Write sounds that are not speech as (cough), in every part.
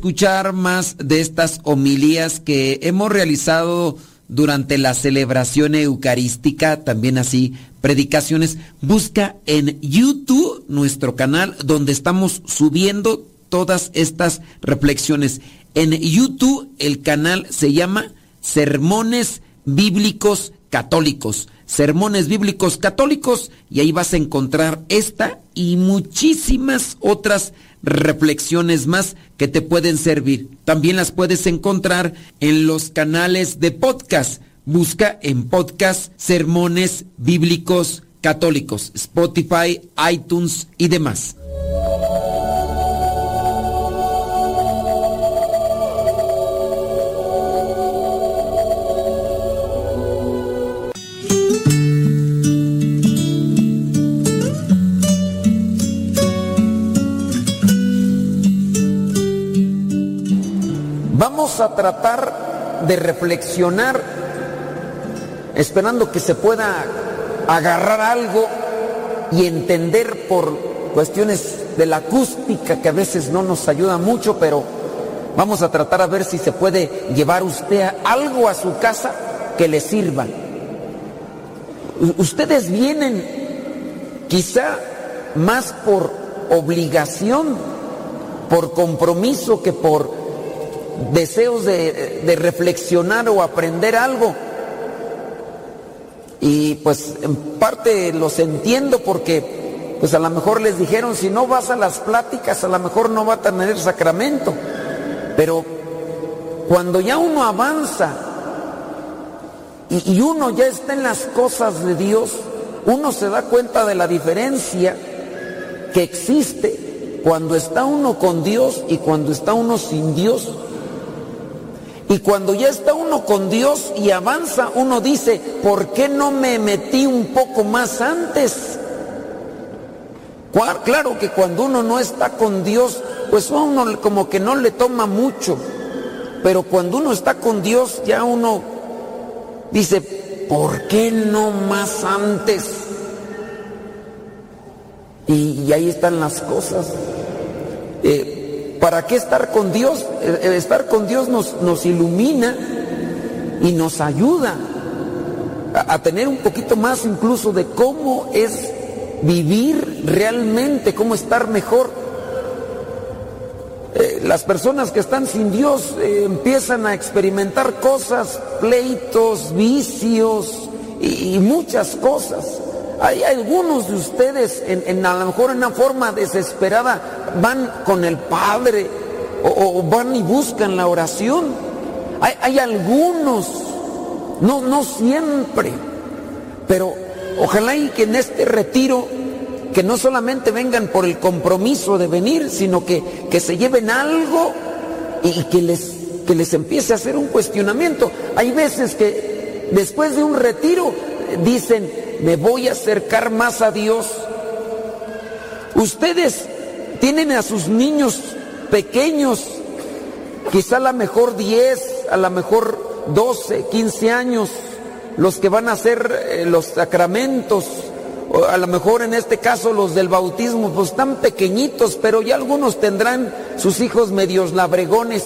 escuchar más de estas homilías que hemos realizado durante la celebración eucarística, también así predicaciones, busca en YouTube nuestro canal donde estamos subiendo todas estas reflexiones. En YouTube el canal se llama Sermones Bíblicos Católicos. Sermones Bíblicos Católicos y ahí vas a encontrar esta y muchísimas otras reflexiones más que te pueden servir. También las puedes encontrar en los canales de podcast. Busca en podcast Sermones Bíblicos Católicos, Spotify, iTunes y demás. A tratar de reflexionar esperando que se pueda agarrar algo y entender por cuestiones de la acústica que a veces no nos ayuda mucho, pero vamos a tratar a ver si se puede llevar usted algo a su casa que le sirva. Ustedes vienen quizá más por obligación, por compromiso que por deseos de, de reflexionar o aprender algo. Y pues en parte los entiendo porque pues a lo mejor les dijeron, si no vas a las pláticas, a lo mejor no va a tener sacramento. Pero cuando ya uno avanza y, y uno ya está en las cosas de Dios, uno se da cuenta de la diferencia que existe cuando está uno con Dios y cuando está uno sin Dios. Y cuando ya está uno con Dios y avanza, uno dice, ¿por qué no me metí un poco más antes? Claro que cuando uno no está con Dios, pues uno como que no le toma mucho. Pero cuando uno está con Dios, ya uno dice, ¿por qué no más antes? Y, y ahí están las cosas. Eh, ¿Para qué estar con Dios? Estar con Dios nos, ilumina y nos ayuda a, tener un poquito más incluso de cómo es vivir realmente, cómo estar mejor. Eh, las personas que están sin Dios eh, empiezan a experimentar cosas, pleitos, vicios y muchas cosas. Hay algunos de ustedes, en, a lo mejor en una forma desesperada, van con el Padre o, van y buscan la oración. Hay, hay algunos, no, no siempre, pero ojalá y que en este retiro que no solamente vengan por el compromiso de venir, sino que, que se lleven algo y que les, que les empiece a hacer un cuestionamiento. Hay veces que después de un retiro dicen, me voy a acercar más a Dios. Ustedes tienen a sus niños pequeños, quizá a lo mejor 10, a lo mejor 12, 15 años, los que van a hacer eh, los sacramentos, a lo mejor en este caso los del bautismo, pues están pequeñitos, pero ya algunos tendrán sus hijos medios labregones.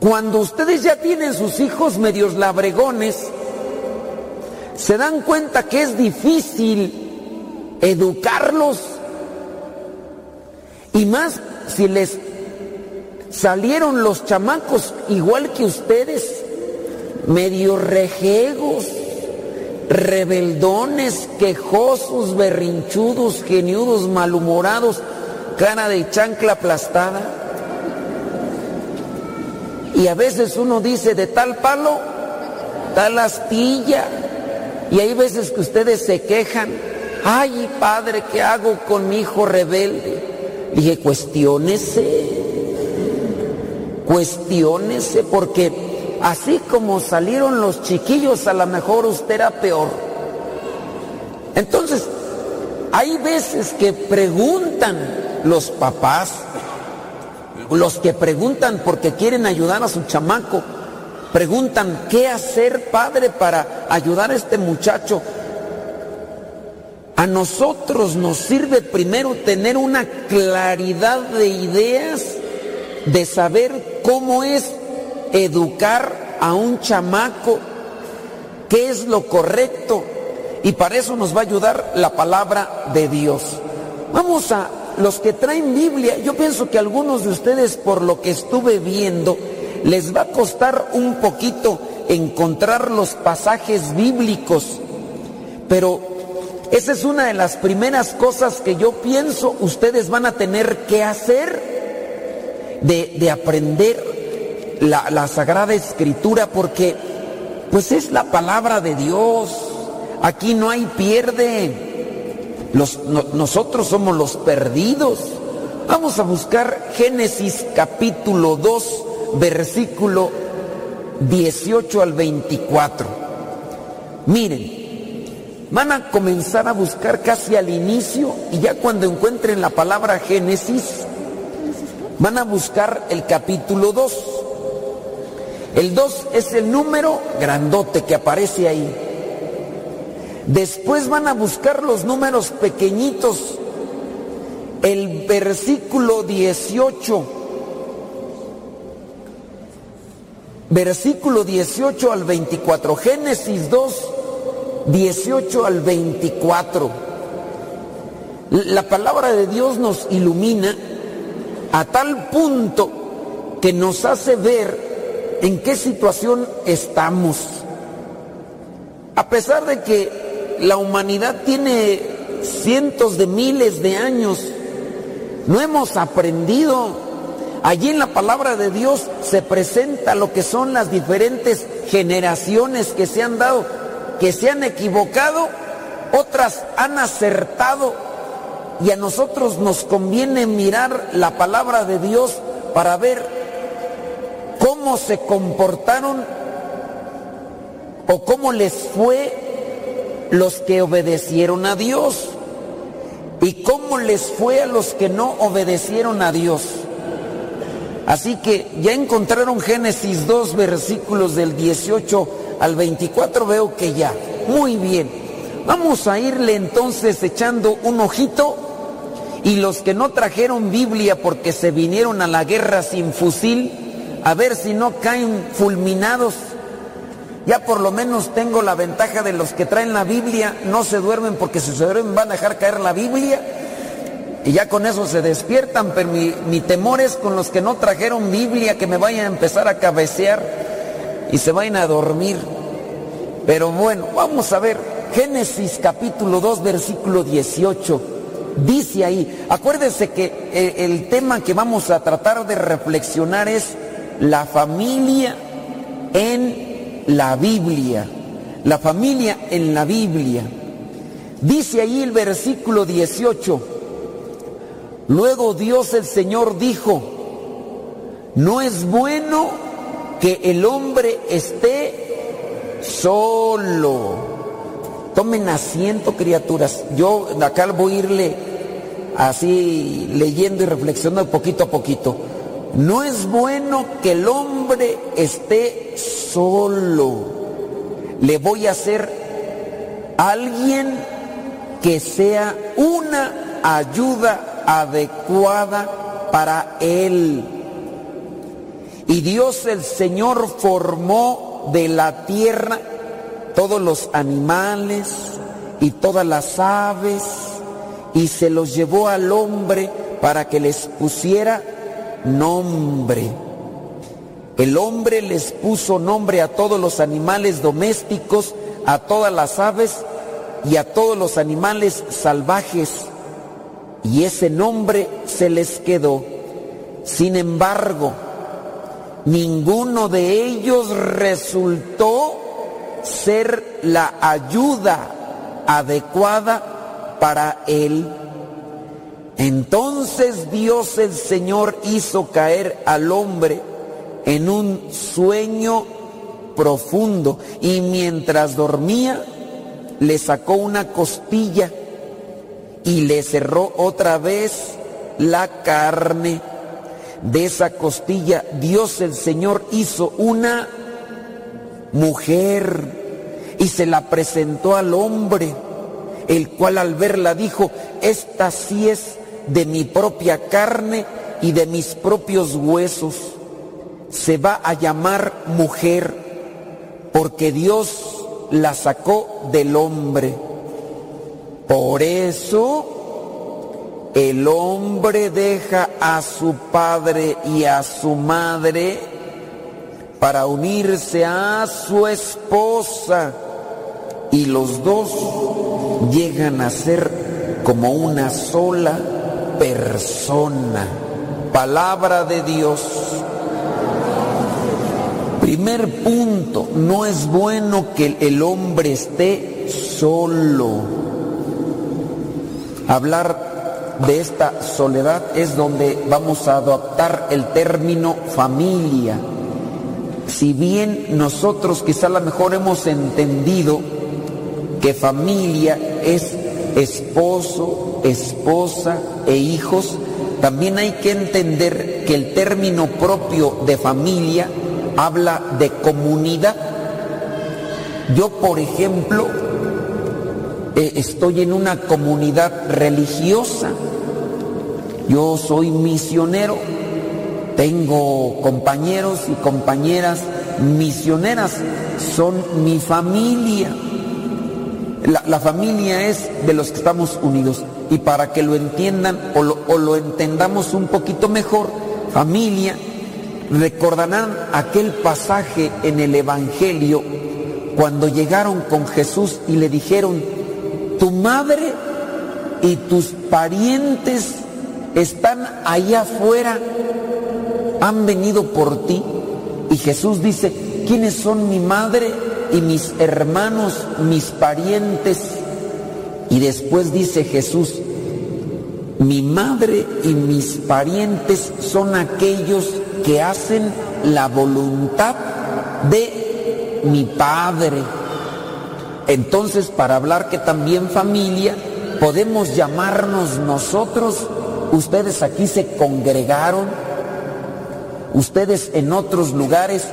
Cuando ustedes ya tienen sus hijos medios labregones, se dan cuenta que es difícil educarlos. Y más si les salieron los chamacos igual que ustedes, medio rejegos, rebeldones, quejosos, berrinchudos, geniudos, malhumorados, cara de chancla aplastada. Y a veces uno dice de tal palo, tal astilla. Y hay veces que ustedes se quejan, ay padre, ¿qué hago con mi hijo rebelde? Dije, cuestiónese, cuestiónese, porque así como salieron los chiquillos, a lo mejor usted era peor. Entonces, hay veces que preguntan los papás, los que preguntan porque quieren ayudar a su chamaco, Preguntan, ¿qué hacer, Padre, para ayudar a este muchacho? A nosotros nos sirve primero tener una claridad de ideas, de saber cómo es educar a un chamaco, qué es lo correcto. Y para eso nos va a ayudar la palabra de Dios. Vamos a los que traen Biblia. Yo pienso que algunos de ustedes, por lo que estuve viendo, les va a costar un poquito encontrar los pasajes bíblicos, pero esa es una de las primeras cosas que yo pienso ustedes van a tener que hacer de, aprender la, la, Sagrada Escritura, porque pues es la palabra de Dios. Aquí no hay pierde. Los, nosotros somos los perdidos. Vamos a buscar Génesis capítulo 2 versículo 18 al 24. Miren, van a comenzar a buscar casi al inicio y ya cuando encuentren la palabra Génesis, van a buscar el capítulo 2. El 2 es el número grandote que aparece ahí. Después van a buscar los números pequeñitos. El versículo 18 versículo 18 al 24, Génesis 2, 18 al 24. La palabra de Dios nos ilumina a tal punto que nos hace ver en qué situación estamos. A pesar de que la humanidad tiene cientos de miles de años, no hemos aprendido Allí en la palabra de Dios se presenta lo que son las diferentes generaciones que se han dado, que se han equivocado, otras han acertado y a nosotros nos conviene mirar la palabra de Dios para ver cómo se comportaron o cómo les fue los que obedecieron a Dios y cómo les fue a los que no obedecieron a Dios. Así que ya encontraron Génesis 2 versículos del 18 al 24, veo que ya. Muy bien. Vamos a irle entonces echando un ojito y los que no trajeron Biblia porque se vinieron a la guerra sin fusil, a ver si no caen fulminados. Ya por lo menos tengo la ventaja de los que traen la Biblia, no se duermen porque si se duermen van a dejar caer la Biblia y ya con eso se despiertan, pero mi, temor es con los que no trajeron Biblia que me vayan a empezar a cabecear y se vayan a dormir. Pero bueno, vamos a ver, Génesis capítulo 2, versículo 18. Dice ahí, acuérdense que el, el tema que vamos a tratar de reflexionar es la familia en la Biblia. La familia en la Biblia. Dice ahí el versículo 18, luego Dios el Señor dijo, no es bueno que el hombre esté solo. Tomen asiento, criaturas. Yo acá voy a irle así leyendo y reflexionando poquito a poquito. No es bueno que el hombre esté solo. Le voy a hacer alguien que sea una ayuda adecuada para él. Y Dios el Señor formó de la tierra todos los animales y todas las aves y se los llevó al hombre para que les pusiera nombre. El hombre les puso nombre a todos los animales domésticos, a todas las aves y a todos los animales salvajes. Y ese nombre se les quedó. Sin embargo, ninguno de ellos resultó ser la ayuda adecuada para él. Entonces Dios el Señor hizo caer al hombre en un sueño profundo y mientras dormía le sacó una costilla y le cerró otra vez la carne. De esa costilla Dios el Señor hizo una mujer y se la presentó al hombre, el cual al verla dijo, esta sí es de mi propia carne y de mis propios huesos. Se va a llamar mujer porque Dios la sacó del hombre. Por eso el hombre deja a su padre y a su madre para unirse a su esposa y los dos llegan a ser como una sola persona. Palabra de Dios. Primer punto, no es bueno que el hombre esté solo. Hablar de esta soledad es donde vamos a adoptar el término familia si bien nosotros quizá a lo mejor hemos entendido que familia es esposo, esposa e hijos, también hay que entender que el término propio de familia habla de comunidad. Yo, por ejemplo, eh, estoy en una comunidad religiosa. Yo soy misionero tengo compañeros y compañeras misioneras, son mi familia. La, familia es de los que estamos unidos. Y para que lo entiendan o lo, o lo entendamos un poquito mejor, familia, recordarán aquel pasaje en el Evangelio cuando llegaron con Jesús y le dijeron, tu madre y tus parientes están allá afuera han venido por ti. Y Jesús dice, ¿quiénes son mi madre y mis hermanos, mis parientes? Y después dice Jesús, mi madre y mis parientes son aquellos que hacen la voluntad de mi Padre. Entonces, para hablar que también familia, podemos llamarnos nosotros, ustedes aquí se congregaron, Ustedes en otros lugares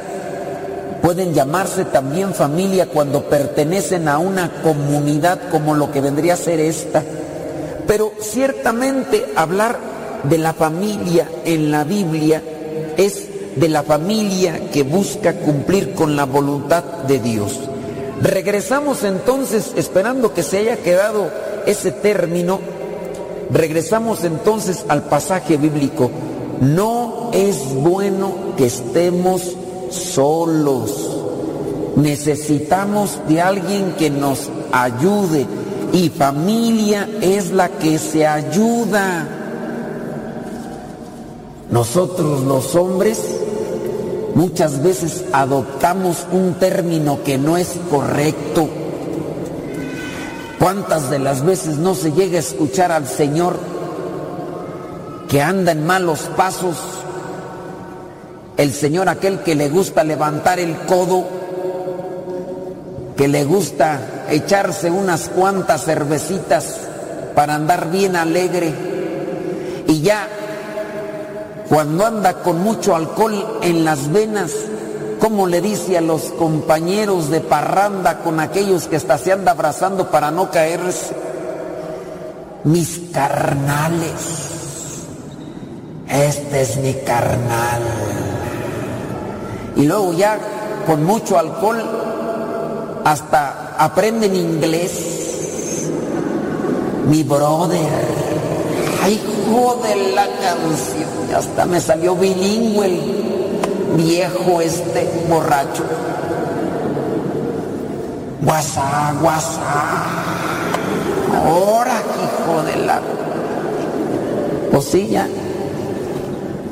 pueden llamarse también familia cuando pertenecen a una comunidad como lo que vendría a ser esta. Pero ciertamente hablar de la familia en la Biblia es de la familia que busca cumplir con la voluntad de Dios. Regresamos entonces, esperando que se haya quedado ese término, regresamos entonces al pasaje bíblico no es bueno que estemos solos. Necesitamos de alguien que nos ayude y familia es la que se ayuda. Nosotros los hombres muchas veces adoptamos un término que no es correcto. ¿Cuántas de las veces no se llega a escuchar al Señor que anda en malos pasos? El Señor aquel que le gusta levantar el codo, que le gusta echarse unas cuantas cervecitas para andar bien alegre y ya cuando anda con mucho alcohol en las venas, como le dice a los compañeros de parranda con aquellos que hasta se anda abrazando para no caerse? Mis carnales. Este es mi carnal. Y luego ya con mucho alcohol hasta aprenden inglés. Mi brother. Ay, de la canción. Hasta me salió bilingüe viejo este borracho. Guasá, guasá. Ahora, hijo de la. Pues sí, ya.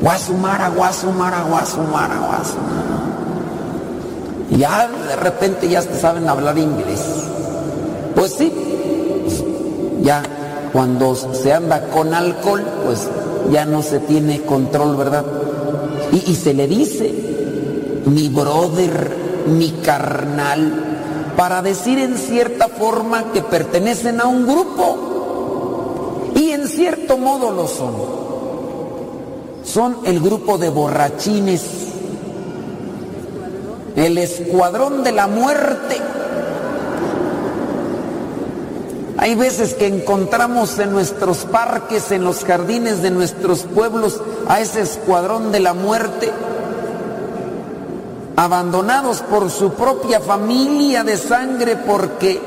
Guasumara, guasumara, guasumara, guasumara. Ya de repente ya saben hablar inglés. Pues sí, ya cuando se anda con alcohol, pues ya no se tiene control, ¿verdad? Y, se le dice, mi brother, mi carnal, para decir en cierta forma que pertenecen a un grupo. Y en cierto modo lo son. Son el grupo de borrachines, el escuadrón de la muerte. Hay veces que encontramos en nuestros parques, en los jardines de nuestros pueblos, a ese escuadrón de la muerte, abandonados por su propia familia de sangre porque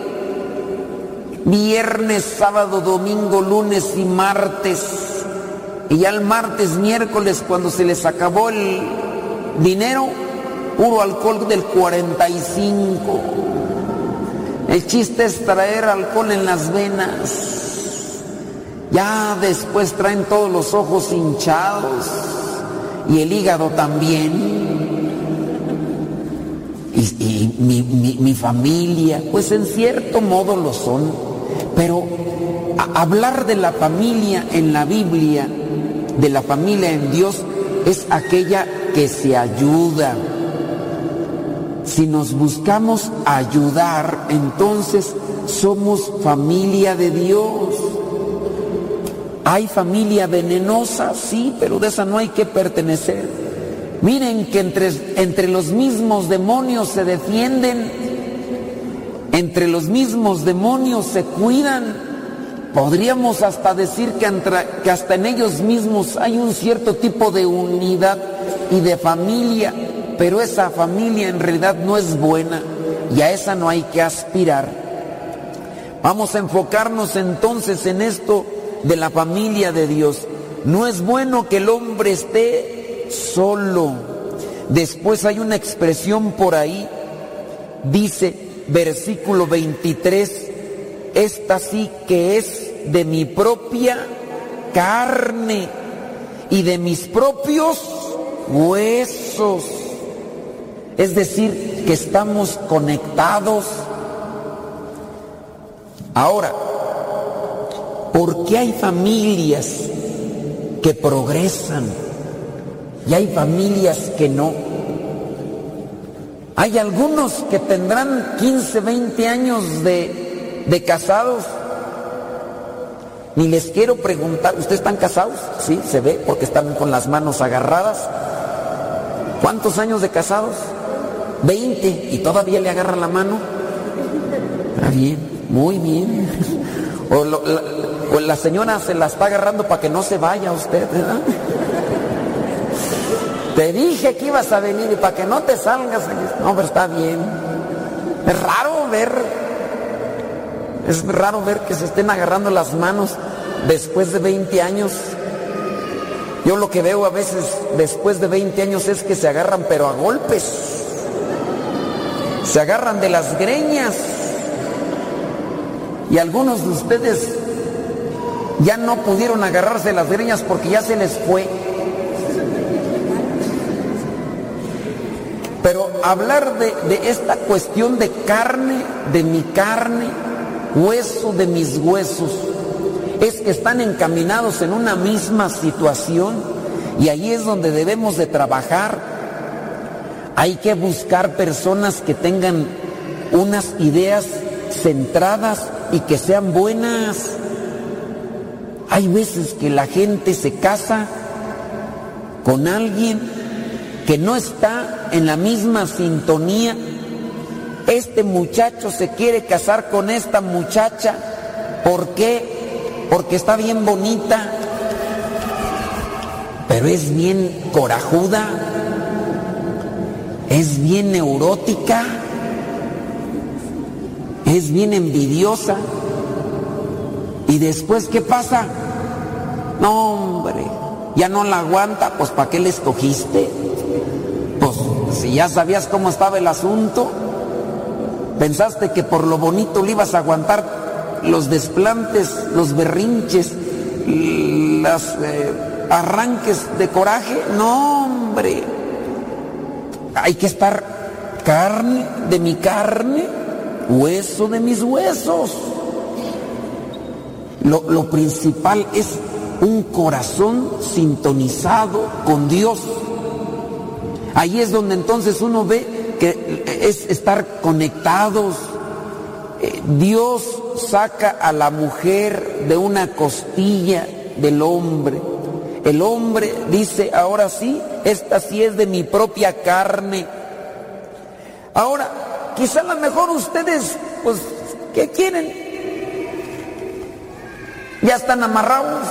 viernes, sábado, domingo, lunes y martes, y ya el martes, miércoles, cuando se les acabó el dinero, puro alcohol del 45. El chiste es traer alcohol en las venas. Ya después traen todos los ojos hinchados y el hígado también. Y, mi, familia, pues en cierto modo lo son. Pero hablar de la familia en la Biblia, de la familia en Dios, es aquella que se ayuda. Si nos buscamos ayudar, entonces somos familia de Dios. Hay familia venenosa, sí, pero de esa no hay que pertenecer. Miren que entre, entre los mismos demonios se defienden, entre los mismos demonios se cuidan. Podríamos hasta decir que, que hasta en ellos mismos hay un cierto tipo de unidad y de familia, pero esa familia en realidad no es buena y a esa no hay que aspirar. Vamos a enfocarnos entonces en esto de la familia de Dios. No es bueno que el hombre esté solo. Después hay una expresión por ahí, dice versículo 23, esta sí que es de mi propia carne y de mis propios huesos. Es decir, que estamos conectados. Ahora, ¿Por qué hay familias que progresan y hay familias que no? Hay algunos que tendrán 15, 20 años de, de casados. Ni les quiero preguntar, ¿ustedes están casados? Sí, se ve porque están con las manos agarradas. ¿Cuántos años de casados? 20 y todavía le agarra la mano. Está bien, muy bien. O pues la señora se la está agarrando para que no se vaya usted, ¿verdad? Te dije que ibas a venir y para que no te salgas. No, pero está bien. Es raro ver, es raro ver que se estén agarrando las manos después de 20 años. Yo lo que veo a veces después de 20 años es que se agarran pero a golpes. Se agarran de las greñas. Y algunos de ustedes ya no pudieron agarrarse las greñas porque ya se les fue. Pero hablar de, esta cuestión de carne, de mi carne, hueso de mis huesos. Es que están encaminados en una misma situación y ahí es donde debemos de trabajar. Hay que buscar personas que tengan unas ideas centradas y que sean buenas. Hay veces que la gente se casa con alguien que no está en la misma sintonía. Este muchacho se quiere casar con esta muchacha. ¿Por qué? Porque está bien bonita, pero es bien corajuda, es bien neurótica, es bien envidiosa. ¿Y después qué pasa? No, hombre, ya no la aguanta, pues ¿para qué le escogiste? Pues si ya sabías cómo estaba el asunto, pensaste que por lo bonito le ibas a aguantar los desplantes, los berrinches, los eh, arranques de coraje. No, hombre, hay que estar carne de mi carne, hueso de mis huesos. Lo, lo principal es un corazón sintonizado con Dios. Ahí es donde entonces uno ve que es estar conectados. Eh, Dios saca a la mujer de una costilla del hombre. El hombre dice, ahora sí, esta sí es de mi propia carne. Ahora, quizá a lo mejor ustedes, pues, ¿qué quieren? Ya están amarrados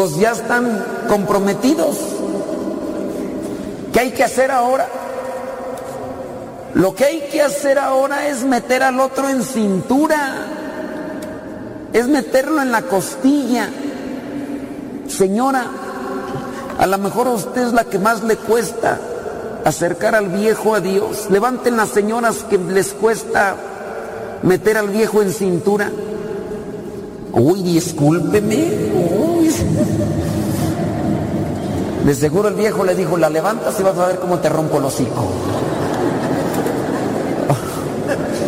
pues ya están comprometidos. ¿Qué hay que hacer ahora? Lo que hay que hacer ahora es meter al otro en cintura, es meterlo en la costilla. Señora, a lo mejor a usted es la que más le cuesta acercar al viejo a Dios. Levanten las señoras que les cuesta meter al viejo en cintura. Uy, discúlpeme. De seguro el viejo le dijo, la levantas y vas a ver cómo te rompo el hocico.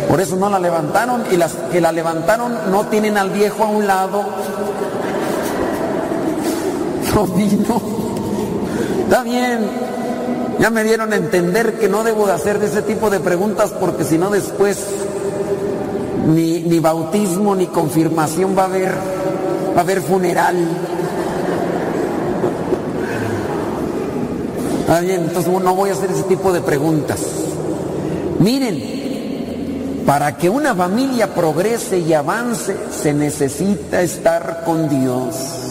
Por eso no la levantaron y las que la levantaron no tienen al viejo a un lado. No vino. Está bien. Ya me dieron a entender que no debo de hacer de ese tipo de preguntas porque si no después ni, ni bautismo ni confirmación va a haber, va a haber funeral. Ah, bien, entonces no voy a hacer ese tipo de preguntas. Miren, para que una familia progrese y avance se necesita estar con Dios.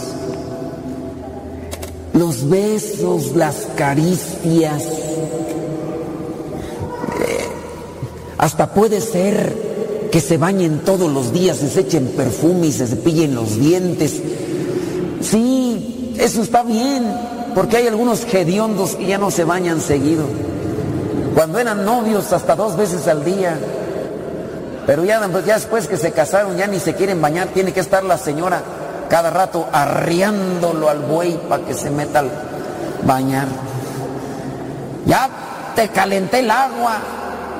Besos, las caricias, eh, hasta puede ser que se bañen todos los días, se echen perfume y se cepillen los dientes. Sí, eso está bien, porque hay algunos hediondos que ya no se bañan seguido. Cuando eran novios hasta dos veces al día. Pero ya, ya después que se casaron ya ni se quieren bañar, tiene que estar la señora cada rato arriándolo al buey para que se meta al bañar. Ya te calenté el agua,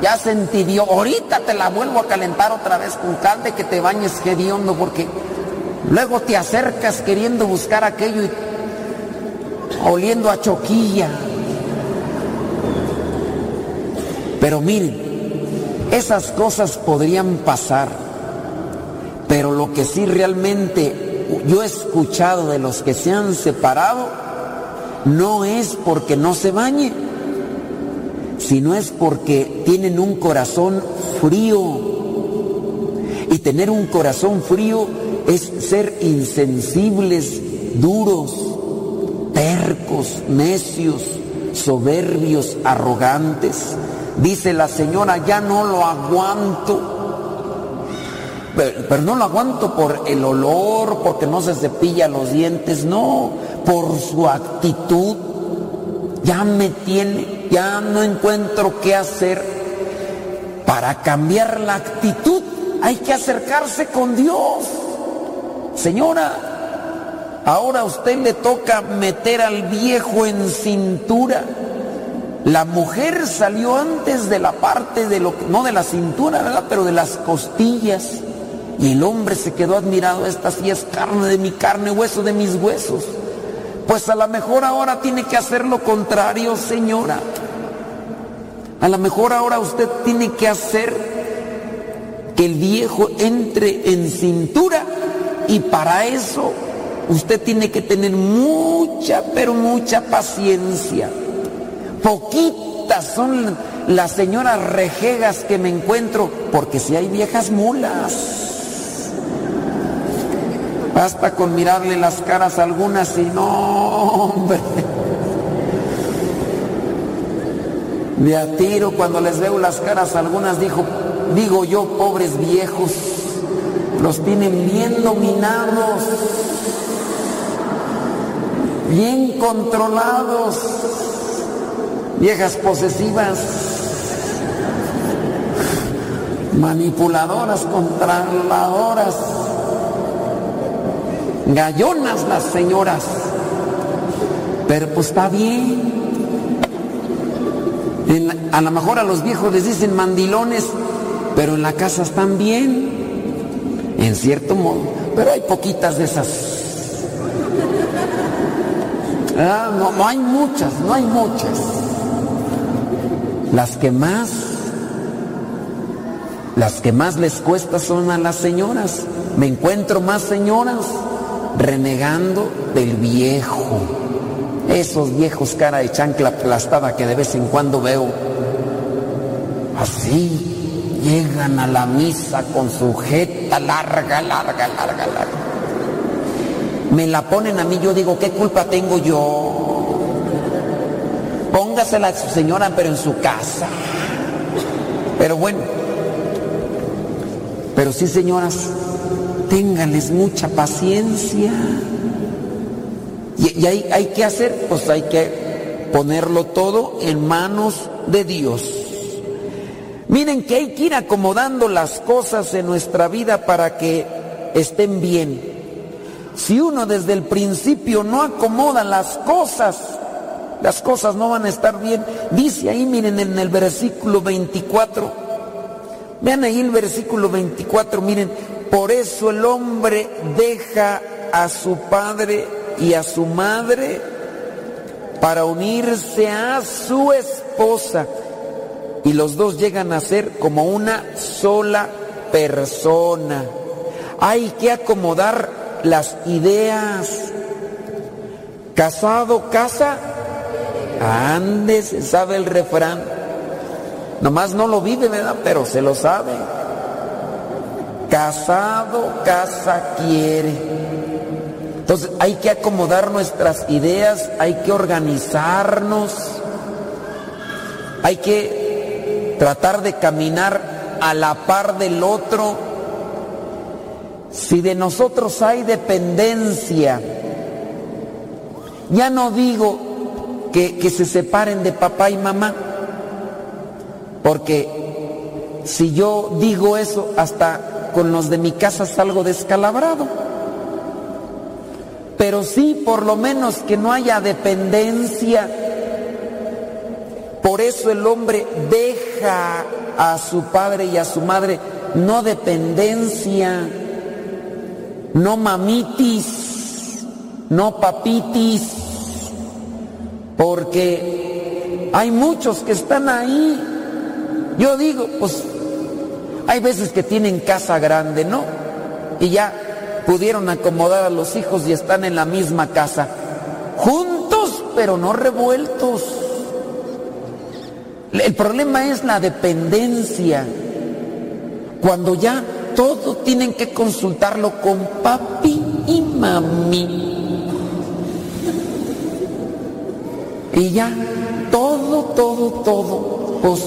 ya se entibió, ahorita te la vuelvo a calentar otra vez con cal de que te bañes hediondo porque luego te acercas queriendo buscar aquello y oliendo a choquilla. Pero miren, esas cosas podrían pasar, pero lo que sí realmente yo he escuchado de los que se han separado, no es porque no se bañe, sino es porque tienen un corazón frío. Y tener un corazón frío es ser insensibles, duros, tercos, necios, soberbios, arrogantes. Dice la señora, ya no lo aguanto. Pero, no lo aguanto por el olor, porque no se cepilla los dientes, no, por su actitud. Ya me tiene, ya no encuentro qué hacer. Para cambiar la actitud hay que acercarse con Dios. Señora, Ahora a usted le toca meter al viejo en cintura. La mujer salió antes de la parte de lo no de la cintura, ¿verdad? Pero de las costillas. Y el hombre se quedó admirado, esta sí es carne de mi carne, hueso de mis huesos. Pues a lo mejor ahora tiene que hacer lo contrario, señora. A lo mejor ahora usted tiene que hacer que el viejo entre en cintura y para eso usted tiene que tener mucha, pero mucha paciencia. Poquitas son las señoras rejegas que me encuentro, porque si hay viejas mulas. Basta con mirarle las caras a algunas y no, hombre. De a tiro cuando les veo las caras a algunas dijo, digo yo, pobres viejos, los tienen bien dominados, bien controlados, viejas posesivas, manipuladoras, controladoras gallonas las señoras. Pero pues está bien. a lo mejor a los viejos les dicen mandilones, pero en la casa están bien, en cierto modo. Pero hay poquitas de esas. Ah, no, no hay muchas, no hay muchas. Las que más, las que más les cuesta son a las señoras. Me encuentro más señoras renegando del viejo. Esos viejos cara de chancla aplastada que de vez en cuando veo. Así llegan a la misa con su jeta larga, larga, larga, larga. Me la ponen a mí, yo digo, ¿qué culpa tengo yo? Póngasela a su señora, pero en su casa. Pero bueno, pero sí, señoras, téngales mucha paciencia. Y, hay, hay que hacer, pues hay que ponerlo todo en manos de Dios. Miren que hay que ir acomodando las cosas en nuestra vida para que estén bien. Si uno desde el principio no acomoda las cosas, las cosas no van a estar bien. Dice ahí, miren en el versículo 24, vean ahí el versículo 24, miren, por eso el hombre deja a su padre y a su madre para unirse a su esposa. Y los dos llegan a ser como una sola persona. Hay que acomodar las ideas. Casado, casa, andes, sabe el refrán. Nomás no lo vive, ¿verdad? Pero se lo sabe. Casado, casa quiere. Entonces hay que acomodar nuestras ideas, hay que organizarnos, hay que tratar de caminar a la par del otro. Si de nosotros hay dependencia, ya no digo que, que se separen de papá y mamá, porque si yo digo eso, hasta con los de mi casa salgo descalabrado. Pero sí, por lo menos que no haya dependencia. Por eso el hombre deja a su padre y a su madre no dependencia, no mamitis, no papitis, porque hay muchos que están ahí. Yo digo, pues hay veces que tienen casa grande, ¿no? Y ya pudieron acomodar a los hijos y están en la misma casa, juntos pero no revueltos. El problema es la dependencia. Cuando ya todo tienen que consultarlo con papi y mami. Y ya, todo, todo, todo, pues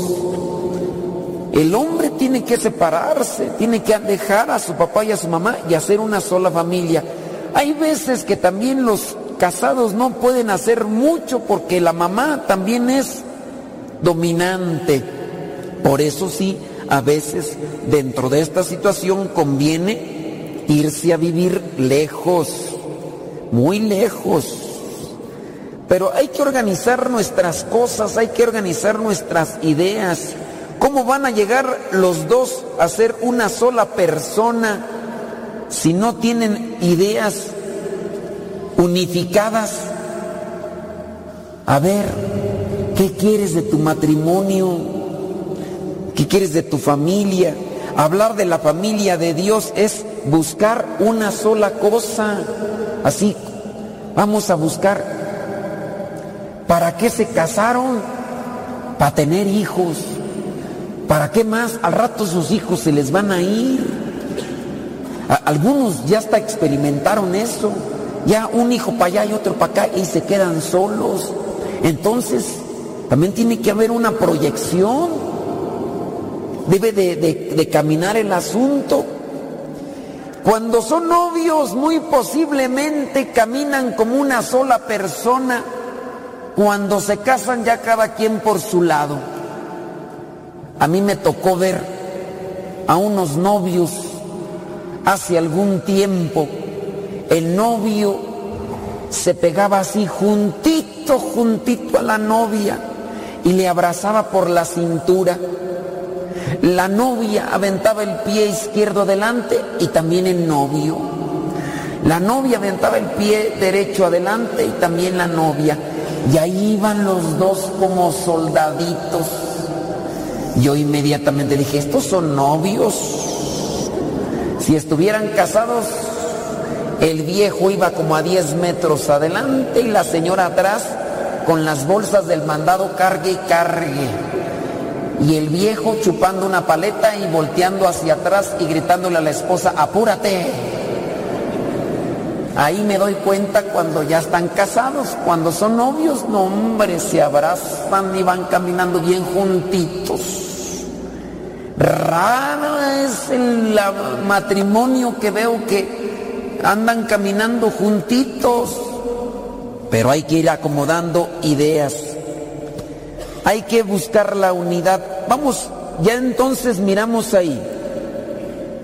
el hombre tiene que separarse, tiene que dejar a su papá y a su mamá y hacer una sola familia. Hay veces que también los casados no pueden hacer mucho porque la mamá también es dominante. Por eso sí, a veces dentro de esta situación conviene irse a vivir lejos, muy lejos, Pero hay que organizar nuestras cosas, hay que organizar nuestras ideas. ¿Cómo van a llegar los dos a ser una sola persona si no tienen ideas unificadas? A ver, ¿qué quieres de tu matrimonio? ¿Qué quieres de tu familia? Hablar de la familia de Dios es buscar una sola cosa. Así, vamos a buscar. ¿Para qué se casaron? Para tener hijos. ¿Para qué más? Al rato sus hijos se les van a ir. algunos ya hasta experimentaron eso. Ya un hijo para allá y otro para acá y se quedan solos. Entonces, también tiene que haber una proyección. Debe de, de caminar el asunto. Cuando son novios, muy posiblemente caminan como una sola persona. Cuando se casan, ya cada quien por su lado. A mí me tocó ver a unos novios hace algún tiempo. El novio se pegaba así juntito, juntito a la novia y le abrazaba por la cintura. La novia aventaba el pie izquierdo adelante y también el novio. La novia aventaba el pie derecho adelante y también la novia. Y ahí iban los dos como soldaditos yo inmediatamente dije, estos son novios. Si estuvieran casados, el viejo iba como a 10 metros adelante y la señora atrás con las bolsas del mandado cargue y cargue. Y el viejo chupando una paleta y volteando hacia atrás y gritándole a la esposa, apúrate. Ahí me doy cuenta cuando ya están casados, cuando son novios, no hombre, se abrazan y van caminando bien juntitos. Raro es el matrimonio que veo que andan caminando juntitos, pero hay que ir acomodando ideas. Hay que buscar la unidad. Vamos, ya entonces miramos ahí.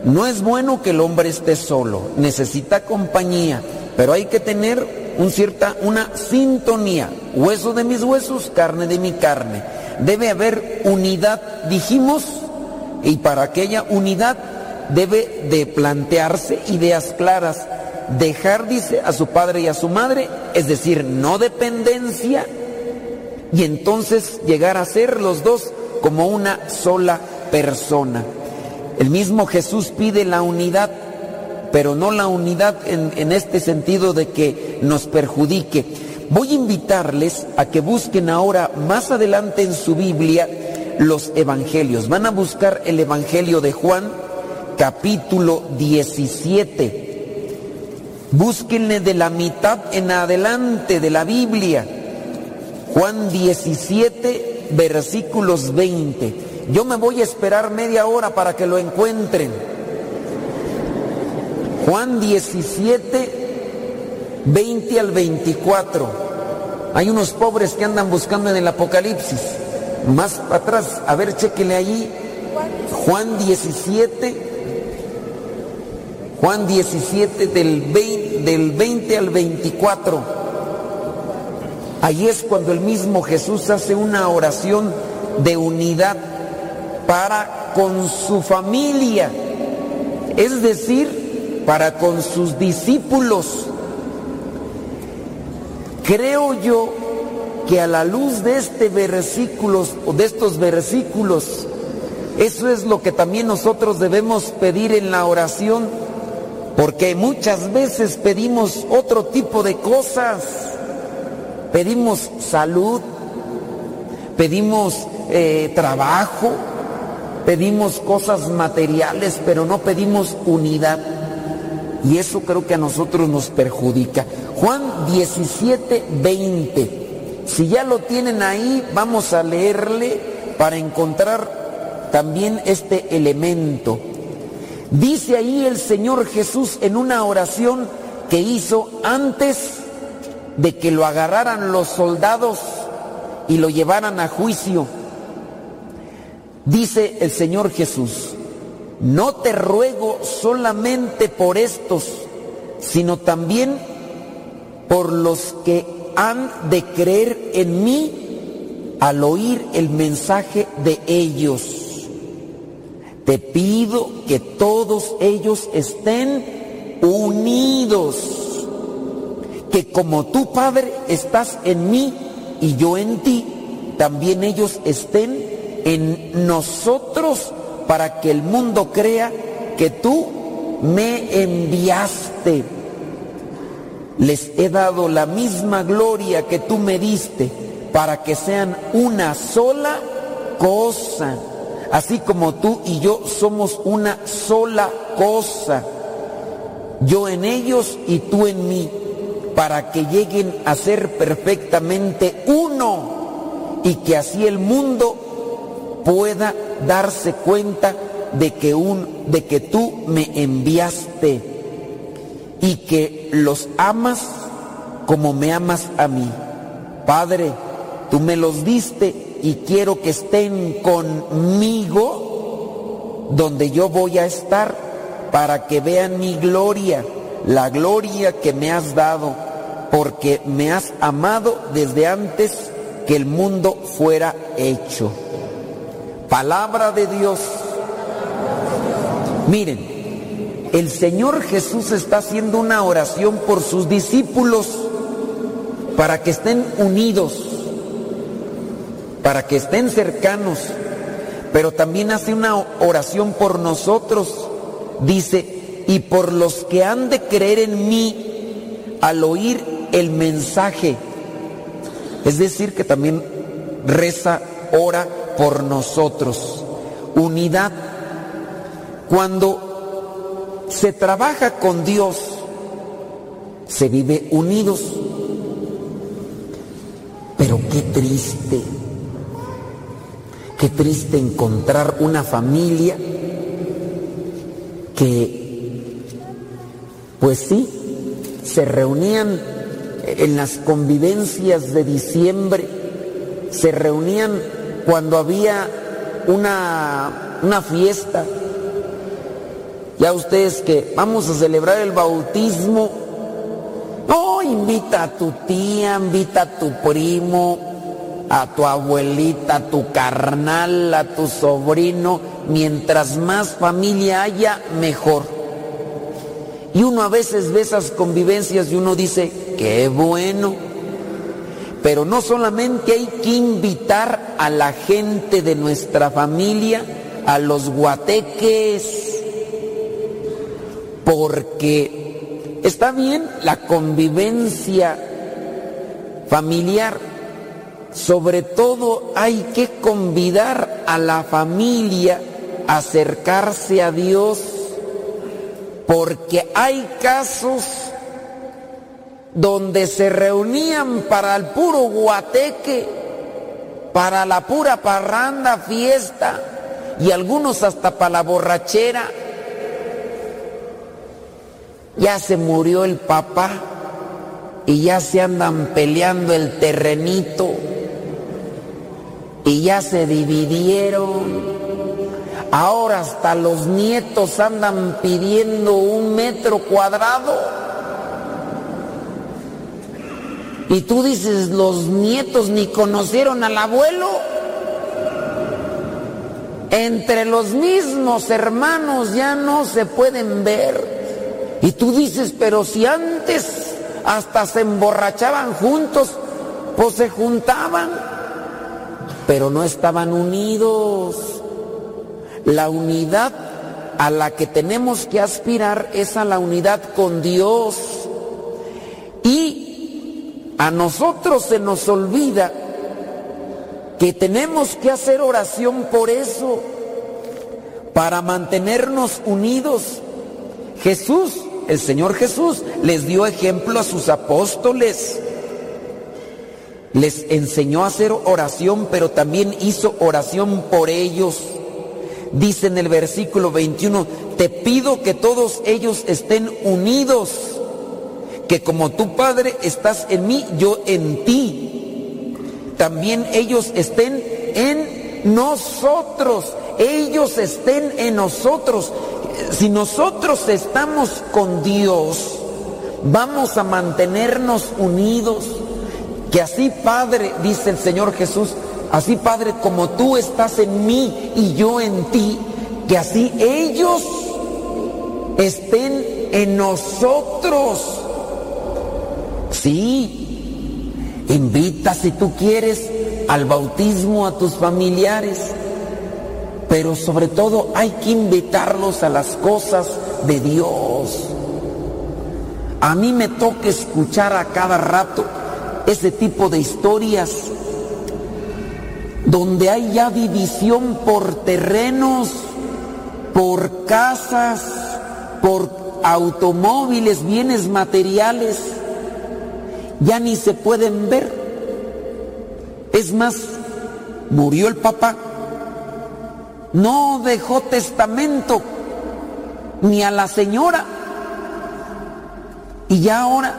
No es bueno que el hombre esté solo, necesita compañía, pero hay que tener un cierta, una sintonía. Hueso de mis huesos, carne de mi carne. Debe haber unidad, dijimos, y para aquella unidad debe de plantearse ideas claras, dejar, dice, a su padre y a su madre, es decir, no dependencia, y entonces llegar a ser los dos como una sola persona. El mismo Jesús pide la unidad, pero no la unidad en, este sentido de que nos perjudique. Voy a invitarles a que busquen ahora más adelante en su Biblia los evangelios. Van a buscar el Evangelio de Juan, capítulo 17. Búsquenle de la mitad en adelante de la Biblia. Juan 17, versículos 20. Yo me voy a esperar media hora para que lo encuentren. Juan 17, 20 al 24. Hay unos pobres que andan buscando en el Apocalipsis más atrás, a ver, chequele ahí, Juan 17, Juan 17 del 20, del 20 al 24. Ahí es cuando el mismo Jesús hace una oración de unidad para con su familia, es decir, para con sus discípulos. Creo yo que a la luz de este versículo o de estos versículos, eso es lo que también nosotros debemos pedir en la oración, porque muchas veces pedimos otro tipo de cosas. Pedimos salud, pedimos eh, trabajo, pedimos cosas materiales, pero no pedimos unidad. Y eso creo que a nosotros nos perjudica. Juan 17, 20. Si ya lo tienen ahí, vamos a leerle para encontrar también este elemento. Dice ahí el Señor Jesús en una oración que hizo antes de que lo agarraran los soldados y lo llevaran a juicio. Dice el Señor Jesús, no te ruego solamente por estos, sino también por los que han de creer en mí al oír el mensaje de ellos. Te pido que todos ellos estén unidos, que como tú Padre estás en mí y yo en ti, también ellos estén en nosotros para que el mundo crea que tú me enviaste. Les he dado la misma gloria que tú me diste para que sean una sola cosa, así como tú y yo somos una sola cosa, yo en ellos y tú en mí, para que lleguen a ser perfectamente uno y que así el mundo pueda darse cuenta de que, un, de que tú me enviaste y que los amas como me amas a mí. Padre, tú me los diste y quiero que estén conmigo donde yo voy a estar para que vean mi gloria, la gloria que me has dado, porque me has amado desde antes que el mundo fuera hecho. Palabra de Dios. Miren, el Señor Jesús está haciendo una oración por sus discípulos para que estén unidos, para que estén cercanos, pero también hace una oración por nosotros. Dice, y por los que han de creer en mí al oír el mensaje. Es decir, que también reza, ora por nosotros. Unidad. Cuando se trabaja con Dios, se vive unidos. Pero qué triste, qué triste encontrar una familia que, pues sí, se reunían en las convivencias de diciembre, se reunían cuando había una, una fiesta, ya ustedes que vamos a celebrar el bautismo, no, invita a tu tía, invita a tu primo, a tu abuelita, a tu carnal, a tu sobrino, mientras más familia haya, mejor. Y uno a veces ve esas convivencias y uno dice, qué bueno. Pero no solamente hay que invitar a la gente de nuestra familia, a los guateques, porque está bien la convivencia familiar, sobre todo hay que convidar a la familia a acercarse a Dios, porque hay casos donde se reunían para el puro guateque, para la pura parranda, fiesta, y algunos hasta para la borrachera. Ya se murió el papá y ya se andan peleando el terrenito y ya se dividieron. Ahora hasta los nietos andan pidiendo un metro cuadrado. Y tú dices, los nietos ni conocieron al abuelo. Entre los mismos hermanos ya no se pueden ver. Y tú dices, pero si antes hasta se emborrachaban juntos, pues se juntaban, pero no estaban unidos. La unidad a la que tenemos que aspirar es a la unidad con Dios. Y a nosotros se nos olvida que tenemos que hacer oración por eso, para mantenernos unidos. Jesús, el Señor Jesús, les dio ejemplo a sus apóstoles. Les enseñó a hacer oración, pero también hizo oración por ellos. Dice en el versículo 21, te pido que todos ellos estén unidos que como tu Padre estás en mí, yo en ti. También ellos estén en nosotros, ellos estén en nosotros. Si nosotros estamos con Dios, vamos a mantenernos unidos. Que así, Padre, dice el Señor Jesús, así, Padre, como tú estás en mí y yo en ti, que así ellos estén en nosotros. Sí, invita si tú quieres al bautismo a tus familiares, pero sobre todo hay que invitarlos a las cosas de Dios. A mí me toca escuchar a cada rato ese tipo de historias donde hay ya división por terrenos, por casas, por automóviles, bienes materiales, ya ni se pueden ver. Es más, murió el papá, no dejó testamento ni a la señora y ya ahora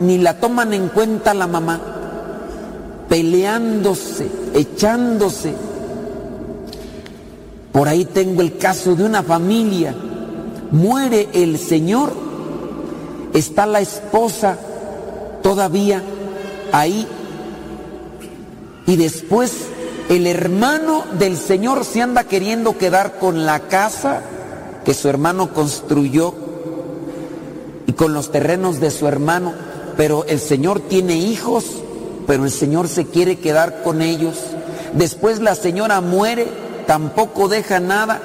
ni la toman en cuenta la mamá, peleándose, echándose. Por ahí tengo el caso de una familia, muere el señor, está la esposa todavía ahí y después el hermano del Señor se anda queriendo quedar con la casa que su hermano construyó y con los terrenos de su hermano, pero el Señor tiene hijos, pero el Señor se quiere quedar con ellos. Después la señora muere, tampoco deja nada.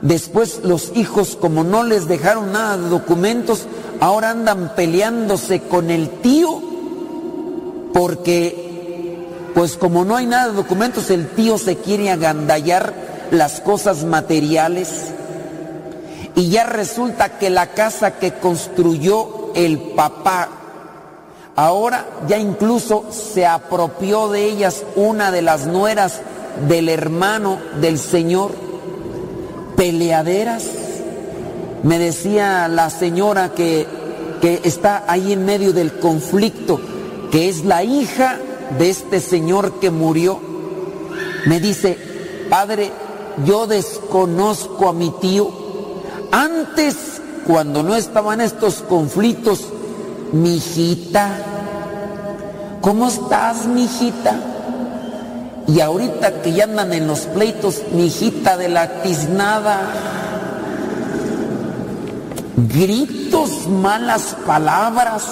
Después los hijos, como no les dejaron nada de documentos, ahora andan peleándose con el tío porque pues como no hay nada de documentos, el tío se quiere agandallar las cosas materiales y ya resulta que la casa que construyó el papá, ahora ya incluso se apropió de ellas una de las nueras del hermano del Señor, peleaderas. Me decía la señora que, está ahí en medio del conflicto, que es la hija de este señor que murió, me dice, padre, yo desconozco a mi tío. Antes, cuando no estaban estos conflictos, mi hijita, ¿cómo estás, mi hijita? Y ahorita que ya andan en los pleitos, mi hijita de la tiznada, gritos, malas palabras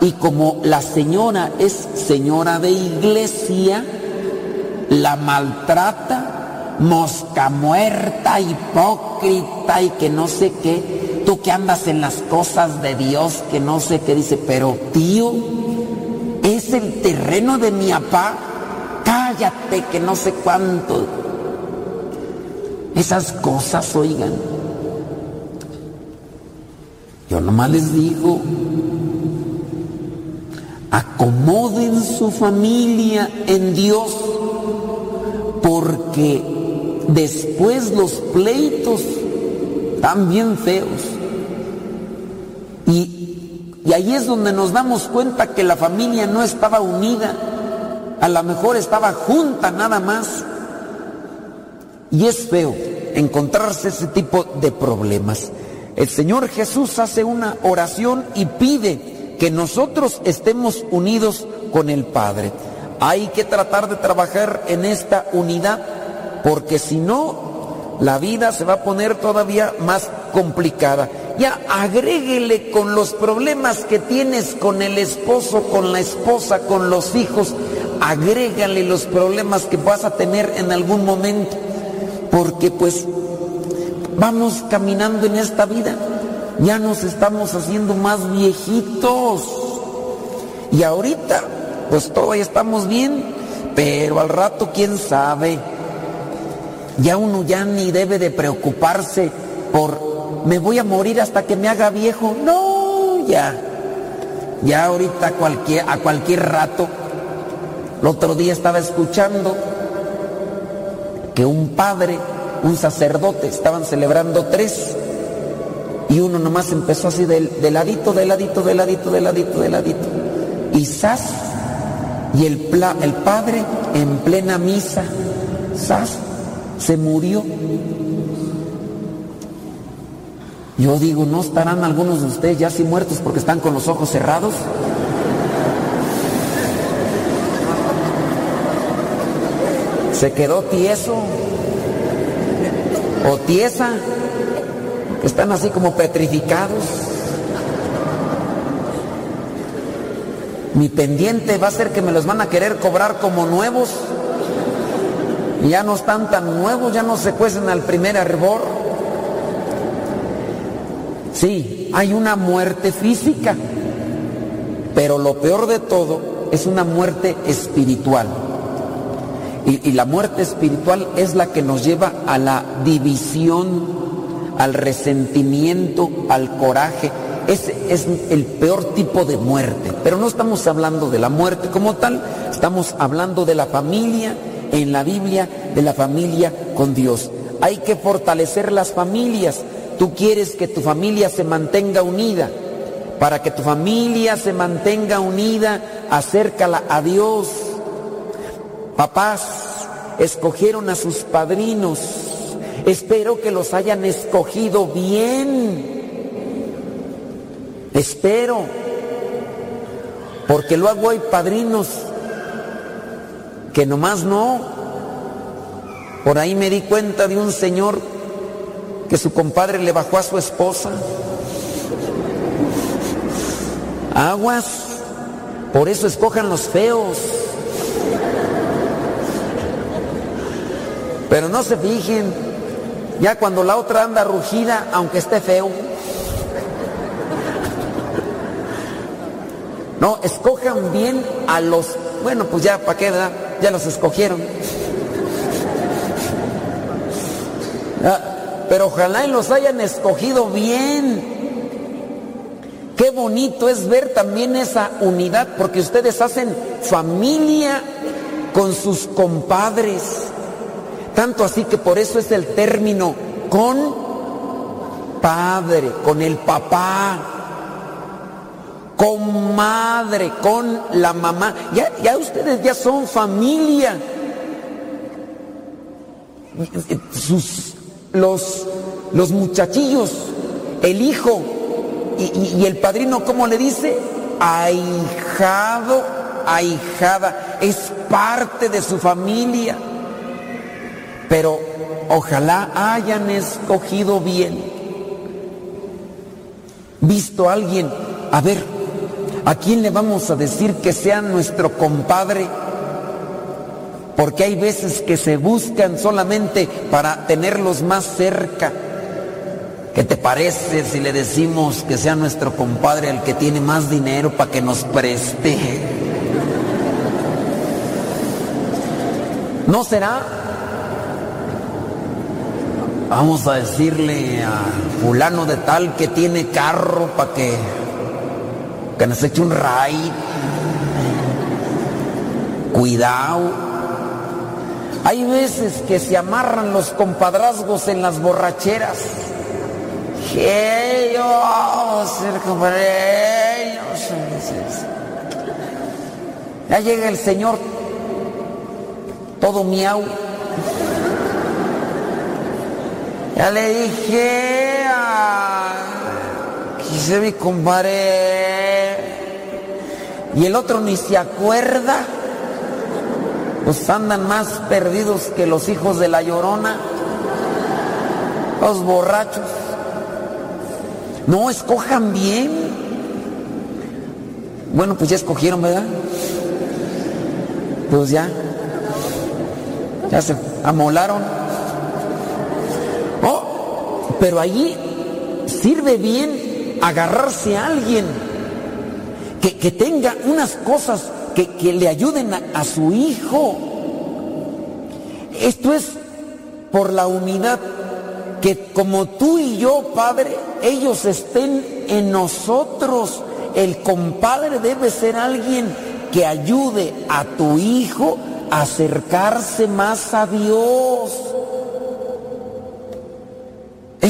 y como la señora es señora de iglesia, la maltrata, mosca muerta, hipócrita y que no sé qué. Tú que andas en las cosas de Dios, que no sé qué dice, pero tío, es el terreno de mi papá. Cállate, que no sé cuánto. Esas cosas, oigan. Yo nomás les digo, acomoden su familia en Dios, porque después los pleitos están bien feos. Y, y ahí es donde nos damos cuenta que la familia no estaba unida, a lo mejor estaba junta nada más. Y es feo encontrarse ese tipo de problemas. El Señor Jesús hace una oración y pide que nosotros estemos unidos con el Padre. Hay que tratar de trabajar en esta unidad, porque si no, la vida se va a poner todavía más complicada. Ya agréguele con los problemas que tienes con el esposo, con la esposa, con los hijos, agrégale los problemas que vas a tener en algún momento, porque pues vamos caminando en esta vida ya nos estamos haciendo más viejitos. Y ahorita, pues todavía estamos bien, pero al rato quién sabe. Ya uno ya ni debe de preocuparse por me voy a morir hasta que me haga viejo. No, ya. Ya ahorita cualquier, a cualquier rato. El otro día estaba escuchando que un padre, un sacerdote, estaban celebrando tres. Y uno nomás empezó así de, de ladito, de ladito, de ladito, de ladito, de ladito. Y sas, y el, el padre en plena misa, sas, se murió. Yo digo, ¿no estarán algunos de ustedes ya así muertos porque están con los ojos cerrados? Se quedó tieso o tiesa, están así como petrificados. Mi pendiente va a ser que me los van a querer cobrar como nuevos. Ya no están tan nuevos, ya no se cuecen al primer hervor. Sí, hay una muerte física, pero lo peor de todo es una muerte espiritual. Y, la muerte espiritual es la que nos lleva a la división, al resentimiento, al coraje. Ese es el peor tipo de muerte. Pero no estamos hablando de la muerte como tal, estamos hablando de la familia en la Biblia, de la familia con Dios. Hay que fortalecer las familias. Tú quieres que tu familia se mantenga unida. Para que tu familia se mantenga unida, acércala a Dios Papás escogieron a sus padrinos. Espero que los hayan escogido bien. Espero. Porque luego hay padrinos que nomás no. Por ahí me di cuenta de un señor que su compadre le bajó a su esposa. Aguas. Por eso escojan los feos. Pero no se fijen, ya cuando la otra anda rugida, aunque esté feo. No, escojan bien a los, bueno, pues ya, ¿para qué, verdad? Ya los escogieron. Pero ojalá y los hayan escogido bien. Qué bonito es ver también esa unidad, porque ustedes hacen familia con sus compadres. Tanto así que por eso es el término con padre, con el papá, con madre, con la mamá. Ya, ya ustedes ya son familia. Sus, los, los muchachillos, el hijo y, y el padrino, ¿cómo le dice? Ahijado, ahijada, es parte de su familia pero ojalá hayan escogido bien. Visto a alguien, a ver, ¿a quién le vamos a decir que sea nuestro compadre? Porque hay veces que se buscan solamente para tenerlos más cerca. ¿Qué te parece si le decimos que sea nuestro compadre el que tiene más dinero para que nos preste? ¿No será Vamos a decirle a fulano de tal que tiene carro para que, que nos eche un raid. Cuidado. Hay veces que se amarran los compadrazgos en las borracheras. Ya llega el señor todo miau. Ya le dije a quise mi compadre y el otro ni se acuerda. Pues andan más perdidos que los hijos de la llorona, los borrachos. No, escojan bien. Bueno, pues ya escogieron, ¿verdad? Pues ya. Ya se amolaron. Pero allí sirve bien agarrarse a alguien que, tenga unas cosas que, le ayuden a, a su hijo. Esto es por la unidad que como tú y yo, Padre, ellos estén en nosotros. El compadre debe ser alguien que ayude a tu hijo a acercarse más a Dios.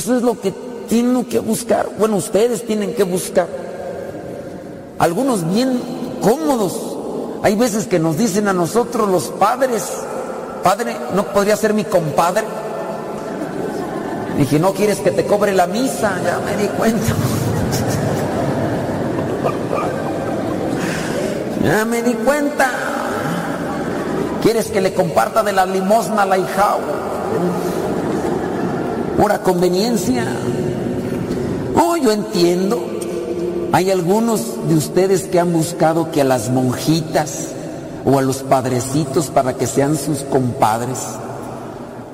Eso es lo que tienen que buscar. Bueno, ustedes tienen que buscar. Algunos bien cómodos. Hay veces que nos dicen a nosotros los padres, padre, ¿no podría ser mi compadre? Dije, ¿no quieres que te cobre la misa? Ya me di cuenta. (laughs) Ya me di cuenta. ¿Quieres que le comparta de la limosna a la hija? Pura conveniencia. Oh, yo entiendo. Hay algunos de ustedes que han buscado que a las monjitas o a los padrecitos para que sean sus compadres.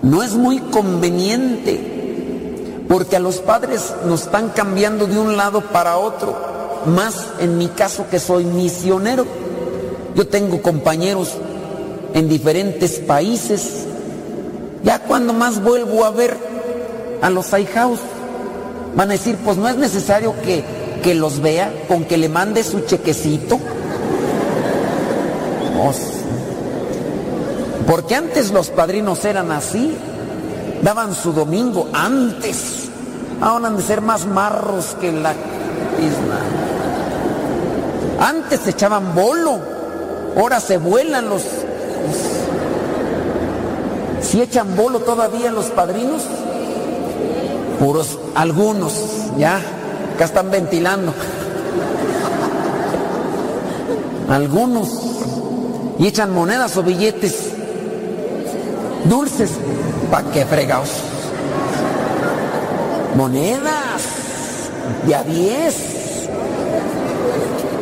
No es muy conveniente, porque a los padres nos están cambiando de un lado para otro, más en mi caso que soy misionero. Yo tengo compañeros en diferentes países. Ya cuando más vuelvo a ver a los ahijados, van a decir, pues no es necesario que, que los vea, con que le mande su chequecito. Porque antes los padrinos eran así, daban su domingo antes. Ahora han de ser más marros que la isla. Antes se echaban bolo, ahora se vuelan los... Si echan bolo todavía los padrinos, puros, algunos, ya, acá están ventilando. Algunos, y echan monedas o billetes dulces. ¿Para qué fregados? Monedas de a 10,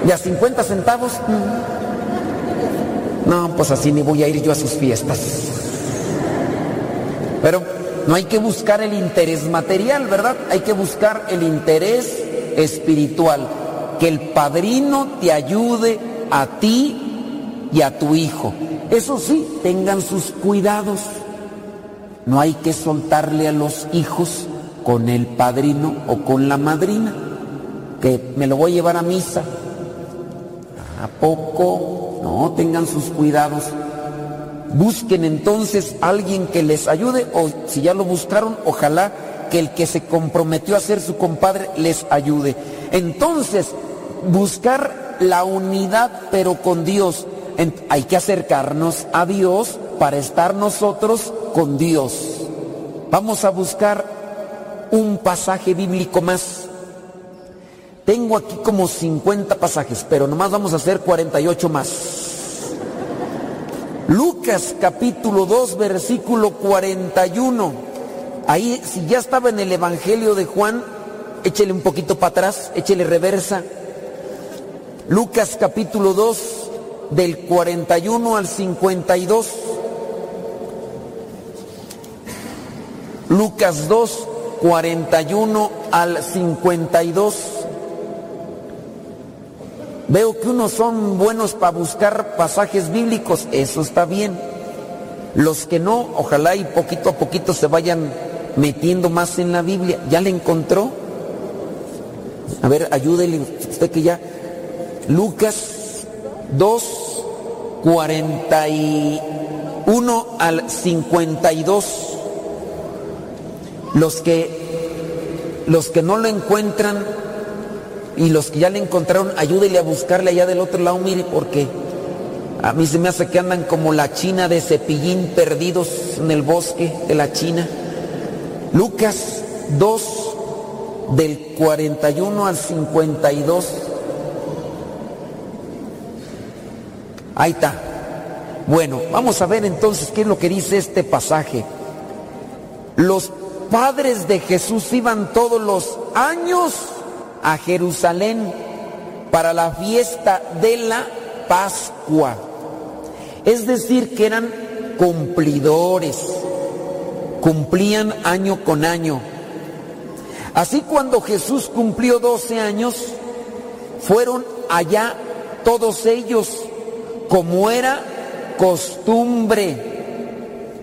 de a 50 centavos. No, pues así ni voy a ir yo a sus fiestas. No hay que buscar el interés material, ¿verdad? Hay que buscar el interés espiritual. Que el padrino te ayude a ti y a tu hijo. Eso sí, tengan sus cuidados. No hay que soltarle a los hijos con el padrino o con la madrina, que me lo voy a llevar a misa. ¿A poco? No, tengan sus cuidados. Busquen entonces alguien que les ayude o si ya lo buscaron, ojalá que el que se comprometió a ser su compadre les ayude. Entonces, buscar la unidad pero con Dios hay que acercarnos a Dios para estar nosotros con Dios. Vamos a buscar un pasaje bíblico más. Tengo aquí como 50 pasajes, pero nomás vamos a hacer 48 más. Lucas capítulo 2, versículo 41. Ahí, si ya estaba en el Evangelio de Juan, échele un poquito para atrás, échele reversa. Lucas capítulo 2, del 41 al 52. Lucas 2, 41 al 52. Veo que unos son buenos para buscar pasajes bíblicos, eso está bien. Los que no, ojalá y poquito a poquito se vayan metiendo más en la Biblia. ¿Ya le encontró? A ver, ayúdele usted que ya. Lucas 2, 41 al 52. Los que, los que no lo encuentran y los que ya le encontraron, ayúdele a buscarle allá del otro lado, mire, porque a mí se me hace que andan como la China de cepillín perdidos en el bosque de la China. Lucas 2, del 41 al 52. Ahí está. Bueno, vamos a ver entonces qué es lo que dice este pasaje. Los padres de Jesús iban todos los años a Jerusalén para la fiesta de la Pascua. Es decir, que eran cumplidores, cumplían año con año. Así cuando Jesús cumplió 12 años, fueron allá todos ellos como era costumbre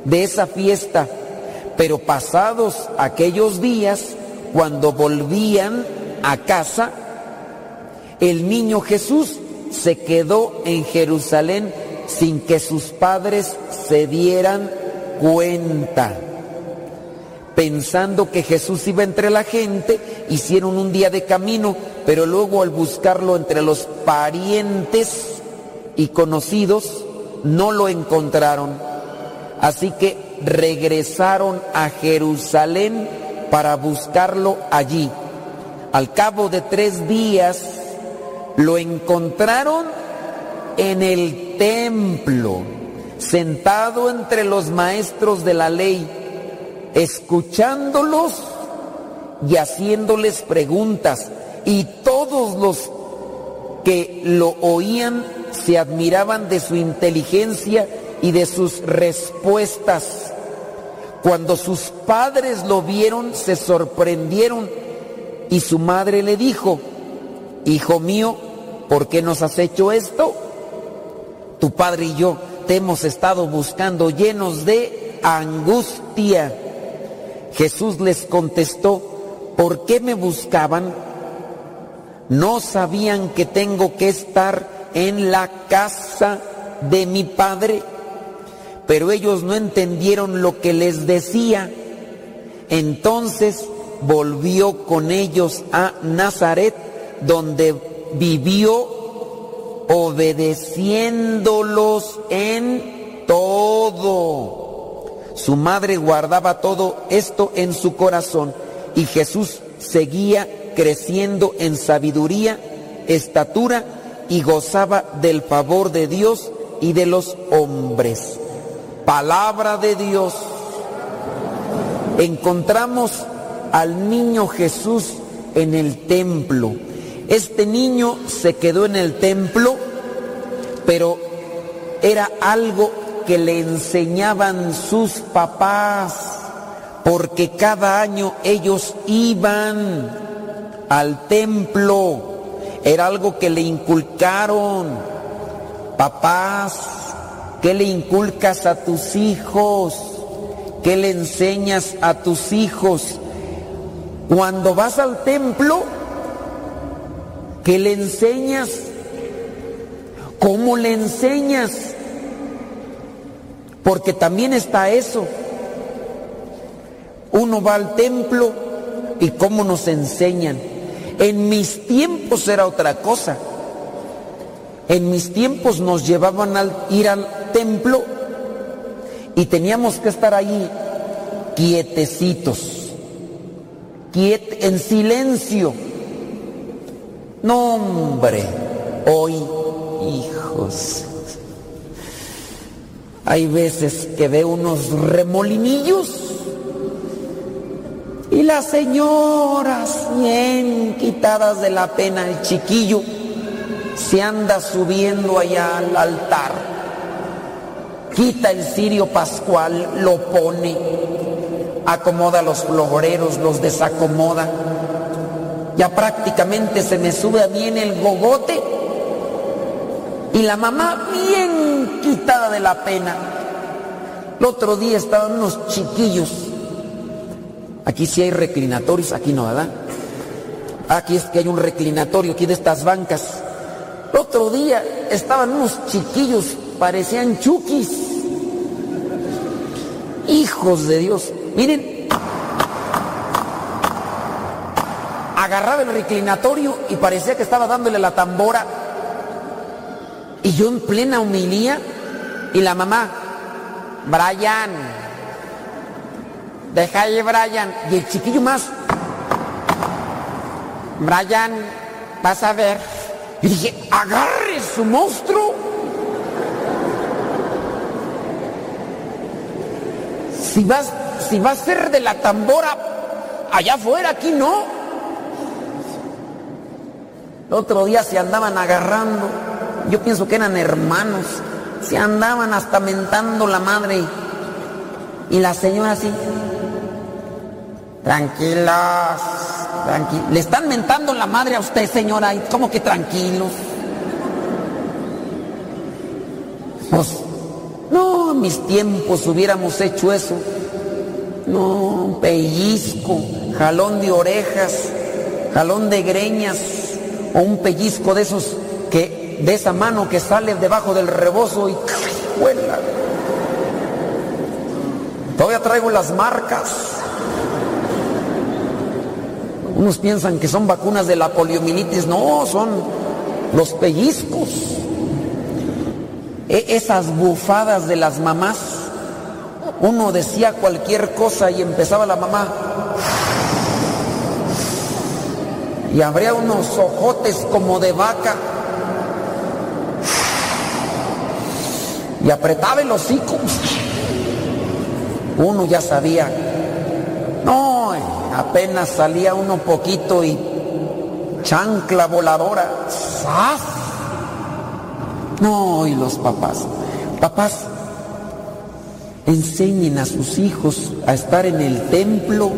de esa fiesta. Pero pasados aquellos días, cuando volvían a casa, el niño Jesús se quedó en Jerusalén sin que sus padres se dieran cuenta. Pensando que Jesús iba entre la gente, hicieron un día de camino, pero luego al buscarlo entre los parientes, y conocidos no lo encontraron. Así que regresaron a Jerusalén para buscarlo allí. Al cabo de tres días lo encontraron en el templo, sentado entre los maestros de la ley, escuchándolos y haciéndoles preguntas. Y todos los que lo oían se admiraban de su inteligencia y de sus respuestas. Cuando sus padres lo vieron, se sorprendieron y su madre le dijo, Hijo mío, ¿por qué nos has hecho esto? Tu padre y yo te hemos estado buscando llenos de angustia. Jesús les contestó, ¿por qué me buscaban? No sabían que tengo que estar en la casa de mi padre pero ellos no entendieron lo que les decía. Entonces volvió con ellos a Nazaret, donde vivió obedeciéndolos en todo. Su madre guardaba todo esto en su corazón y Jesús seguía creciendo en sabiduría, estatura y gozaba del favor de Dios y de los hombres palabra de Dios, encontramos al niño Jesús en el templo. Este niño se quedó en el templo, pero era algo que le enseñaban sus papás, porque cada año ellos iban al templo. Era algo que le inculcaron. Papás, ¿Qué le inculcas a tus hijos? ¿Qué le enseñas a tus hijos? Cuando vas al templo, ¿qué le enseñas? ¿Cómo le enseñas? Porque también está eso. Uno va al templo y cómo nos enseñan. En mis tiempos era otra cosa. En mis tiempos nos llevaban al ir al templo y teníamos que estar ahí quietecitos, en silencio. No, hombre, hoy, hijos, hay veces que veo unos remolinillos y las señoras bien quitadas de la pena, el chiquillo se anda subiendo allá al altar, quita el cirio pascual, lo pone, acomoda los floreros, los desacomoda. Ya prácticamente se me sube a mí en el gogote y la mamá bien quitada de la pena. El otro día estaban unos chiquillos. Aquí sí hay reclinatorios, aquí no, ¿verdad? Aquí es que hay un reclinatorio aquí de estas bancas otro día estaban unos chiquillos, parecían chukis. Hijos de Dios. Miren, agarraba el reclinatorio y parecía que estaba dándole la tambora. Y yo en plena humilía y la mamá, Brian, deja ahí Brian. Y el chiquillo más, Brian, vas a ver. Y dije, agarre su monstruo. Si vas, si va a ser de la tambora allá afuera, aquí no. El otro día se andaban agarrando, yo pienso que eran hermanos, se andaban hasta mentando la madre. Y la señora así, tranquilas, le están mentando la madre a usted, señora, y como que tranquilos. Pues, no, mis tiempos hubiéramos hecho eso. No, pellizco, jalón de orejas, jalón de greñas, o un pellizco de esos que, de esa mano que sale debajo del rebozo y ¡huela! Todavía traigo las marcas. Unos piensan que son vacunas de la poliomielitis, no, son los pellizcos. E, esas bufadas de las mamás, uno decía cualquier cosa y empezaba la mamá. Y habría unos ojotes como de vaca. y apretaba el hocico. Uno ya sabía. No, apenas salía uno poquito y chancla voladora. ¡Sas! No, y los papás. Papás, enseñen a sus hijos a estar en el templo.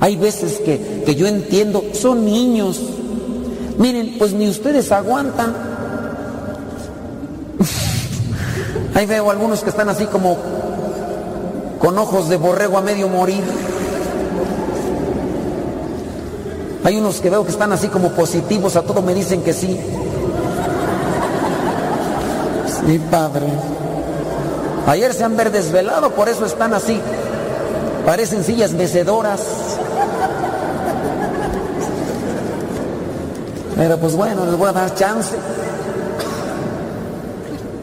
Hay veces que, que yo entiendo, son niños. Miren, pues ni ustedes aguantan. (laughs) Ahí veo algunos que están así como con ojos de borrego a medio morir. Hay unos que veo que están así como positivos, a todo me dicen que sí. Sí, padre. Ayer se han ver desvelado, por eso están así. Parecen sillas mecedoras. Pero pues bueno, les voy a dar chance.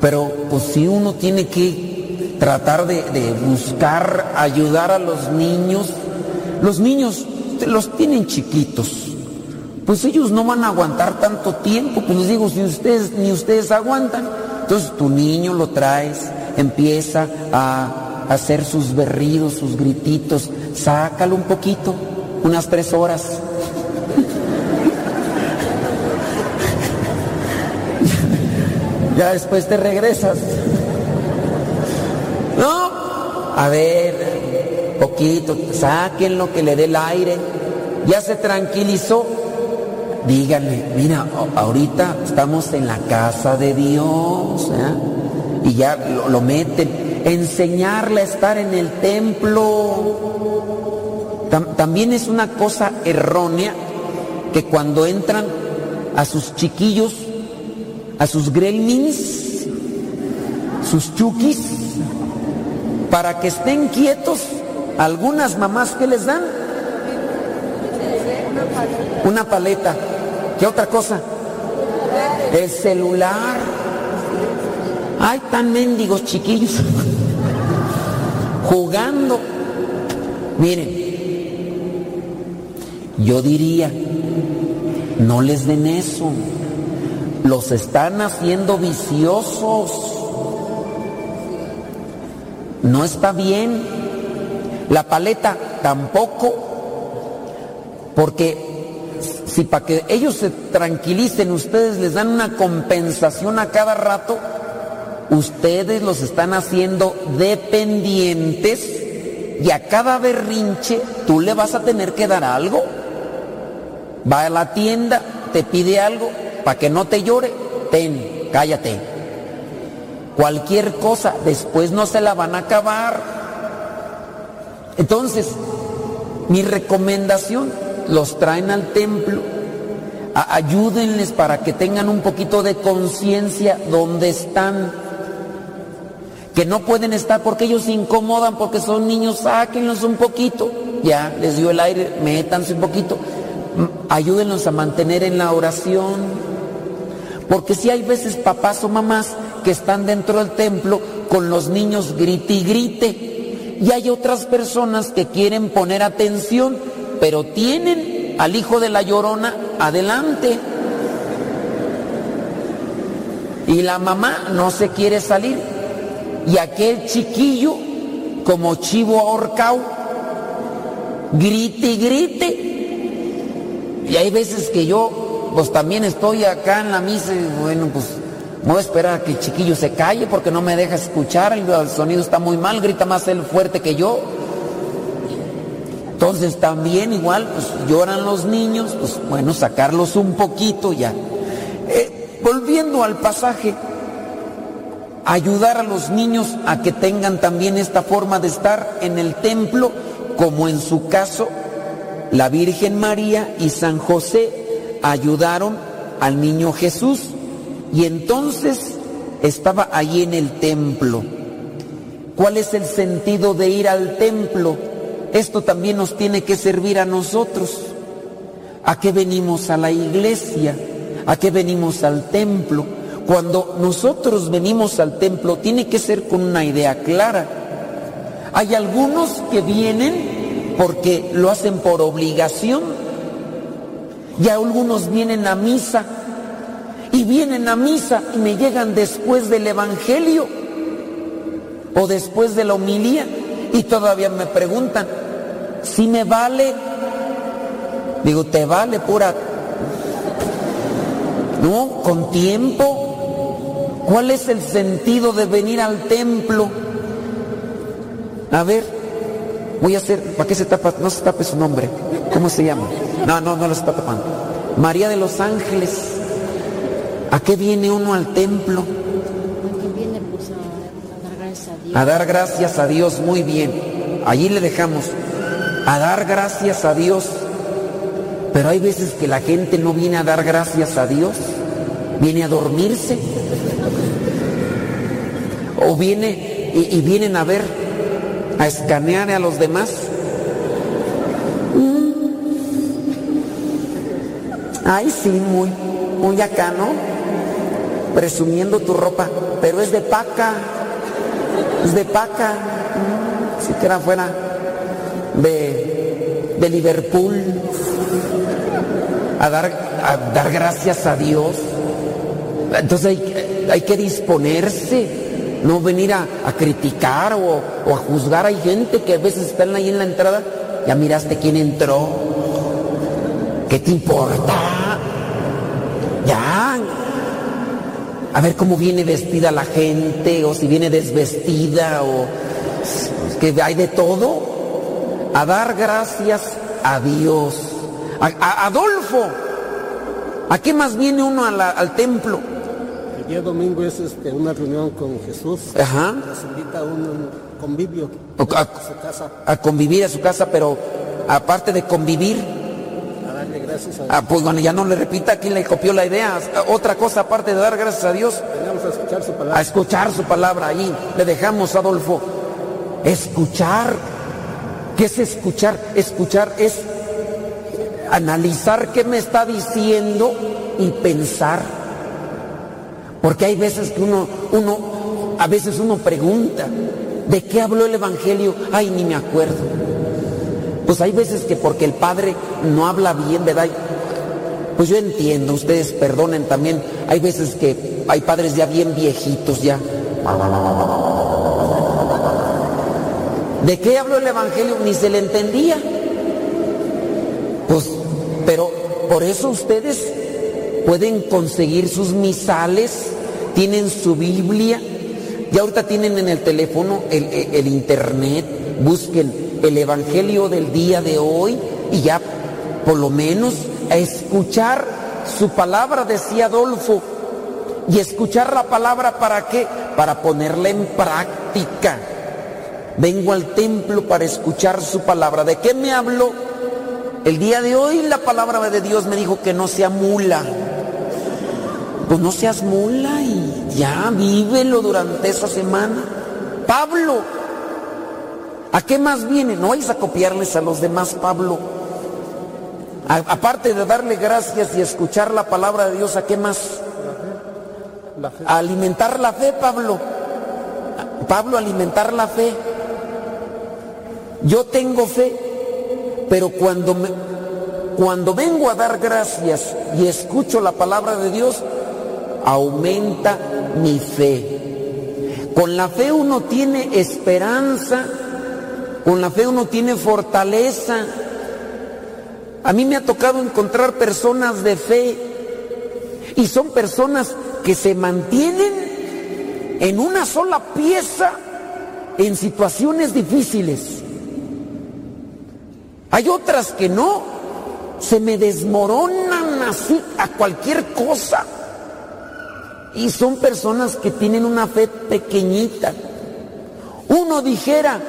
Pero pues si uno tiene que tratar de, de buscar ayudar a los niños, los niños los tienen chiquitos. Pues ellos no van a aguantar tanto tiempo. Pues les digo, si ustedes ni ustedes aguantan, entonces tu niño lo traes, empieza a hacer sus berridos, sus grititos, sácalo un poquito, unas tres horas. (laughs) ya después te regresas. No, a ver, poquito, sáquenlo que le dé el aire. Ya se tranquilizó. Díganle, mira, ahorita estamos en la casa de Dios. ¿eh? Y ya lo, lo meten. Enseñarle a estar en el templo. Tam- también es una cosa errónea que cuando entran a sus chiquillos, a sus gremlins, sus chukis, para que estén quietos, algunas mamás que les dan una paleta. ¿Qué otra cosa? El celular. Ay, tan mendigos chiquillos. Jugando. Miren, yo diría, no les den eso. Los están haciendo viciosos. No está bien. La paleta tampoco. Porque si para que ellos se tranquilicen ustedes les dan una compensación a cada rato, ustedes los están haciendo dependientes y a cada berrinche tú le vas a tener que dar algo. Va a la tienda, te pide algo, para que no te llore, ten, cállate. Cualquier cosa, después no se la van a acabar. Entonces, mi recomendación, los traen al templo, ayúdenles para que tengan un poquito de conciencia donde están. Que no pueden estar porque ellos se incomodan, porque son niños, sáquenlos un poquito. Ya, les dio el aire, métanse un poquito. Ayúdenlos a mantener en la oración. Porque si hay veces papás o mamás que están dentro del templo con los niños grite y grite. Y hay otras personas que quieren poner atención, pero tienen al hijo de la llorona adelante. Y la mamá no se quiere salir. Y aquel chiquillo, como chivo ahorcado, grite y grite. Y hay veces que yo, pues también estoy acá en la misa y bueno, pues voy a esperar a que el chiquillo se calle porque no me deja escuchar, el, el sonido está muy mal, grita más él fuerte que yo. Entonces también igual, pues lloran los niños, pues bueno, sacarlos un poquito ya. Eh, volviendo al pasaje, ayudar a los niños a que tengan también esta forma de estar en el templo, como en su caso la Virgen María y San José ayudaron al niño Jesús y entonces estaba allí en el templo. ¿Cuál es el sentido de ir al templo? Esto también nos tiene que servir a nosotros. ¿A qué venimos a la iglesia? ¿A qué venimos al templo? Cuando nosotros venimos al templo tiene que ser con una idea clara. Hay algunos que vienen porque lo hacen por obligación y algunos vienen a misa y vienen a misa y me llegan después del Evangelio o después de la homilía y todavía me preguntan si me vale. Digo, te vale pura. No, con tiempo. ¿Cuál es el sentido de venir al templo? A ver, voy a hacer, ¿para qué se tapa? No se tape su nombre. ¿Cómo se llama? No, no, no lo está tapando. María de los Ángeles. ¿A qué viene uno al templo? viene pues a, dar gracias a Dios. A dar gracias a Dios, muy bien. Allí le dejamos. A dar gracias a Dios. Pero hay veces que la gente no viene a dar gracias a Dios. Viene a dormirse. O viene y, vienen a ver, a escanear a los demás. Mm. Ay, sí, muy, muy acá, ¿no? Presumiendo tu ropa, pero es de paca, es de paca, si que era fuera de, de Liverpool, a dar, a dar gracias a Dios. Entonces hay, que disponerse, no venir a, criticar o, a juzgar. Hay gente que a veces están ahí en la entrada, ya miraste quién entró, ¿qué te importa? Ya. A ver cómo viene vestida la gente, o si viene desvestida, o que hay de todo. A dar gracias a Dios. A, Adolfo, ¿a qué más viene uno al templo? El día domingo es este, una reunión con Jesús. Ajá. Nos invita a un convivio a, a su casa. A convivir a su casa, pero aparte de convivir, A darle gracias a Dios. Ah, pues bueno, ya no le repita quién le copió la idea. Otra cosa aparte de dar gracias a Dios, a escuchar su a palabra. escuchar su palabra ahí. Le dejamos, Adolfo. Escuchar. ¿Qué es escuchar? Escuchar es analizar qué me está diciendo y pensar. Porque hay veces que uno, uno, a veces uno pregunta, ¿de qué habló el Evangelio? Ay, ni me acuerdo. Pues hay veces que porque el Padre no habla bien, ¿verdad? Pues yo entiendo, ustedes perdonen también. Hay veces que hay padres ya bien viejitos ya. ¿De qué habló el Evangelio? Ni se le entendía. Pues, pero por eso ustedes pueden conseguir sus misales, tienen su Biblia, ya ahorita tienen en el teléfono el, el- el internet, busquen el Evangelio del día de hoy y ya por lo menos a escuchar su palabra, decía Adolfo, y escuchar la palabra para qué? Para ponerla en práctica. Vengo al templo para escuchar su palabra. ¿De qué me habló? El día de hoy la palabra de Dios me dijo que no sea mula. Pues no seas mula y ya vívelo durante esa semana. Pablo, ¿a qué más viene? No vais a copiarles a los demás, Pablo. A- aparte de darle gracias y escuchar la palabra de Dios, ¿a qué más? La fe. A alimentar la fe, Pablo. Pablo, alimentar la fe. Yo tengo fe, pero cuando, me- cuando vengo a dar gracias y escucho la palabra de Dios, aumenta mi fe. Con la fe uno tiene esperanza, con la fe uno tiene fortaleza. A mí me ha tocado encontrar personas de fe y son personas que se mantienen en una sola pieza en situaciones difíciles. Hay otras que no, se me desmoronan así a cualquier cosa. Y son personas que tienen una fe pequeñita. Uno dijera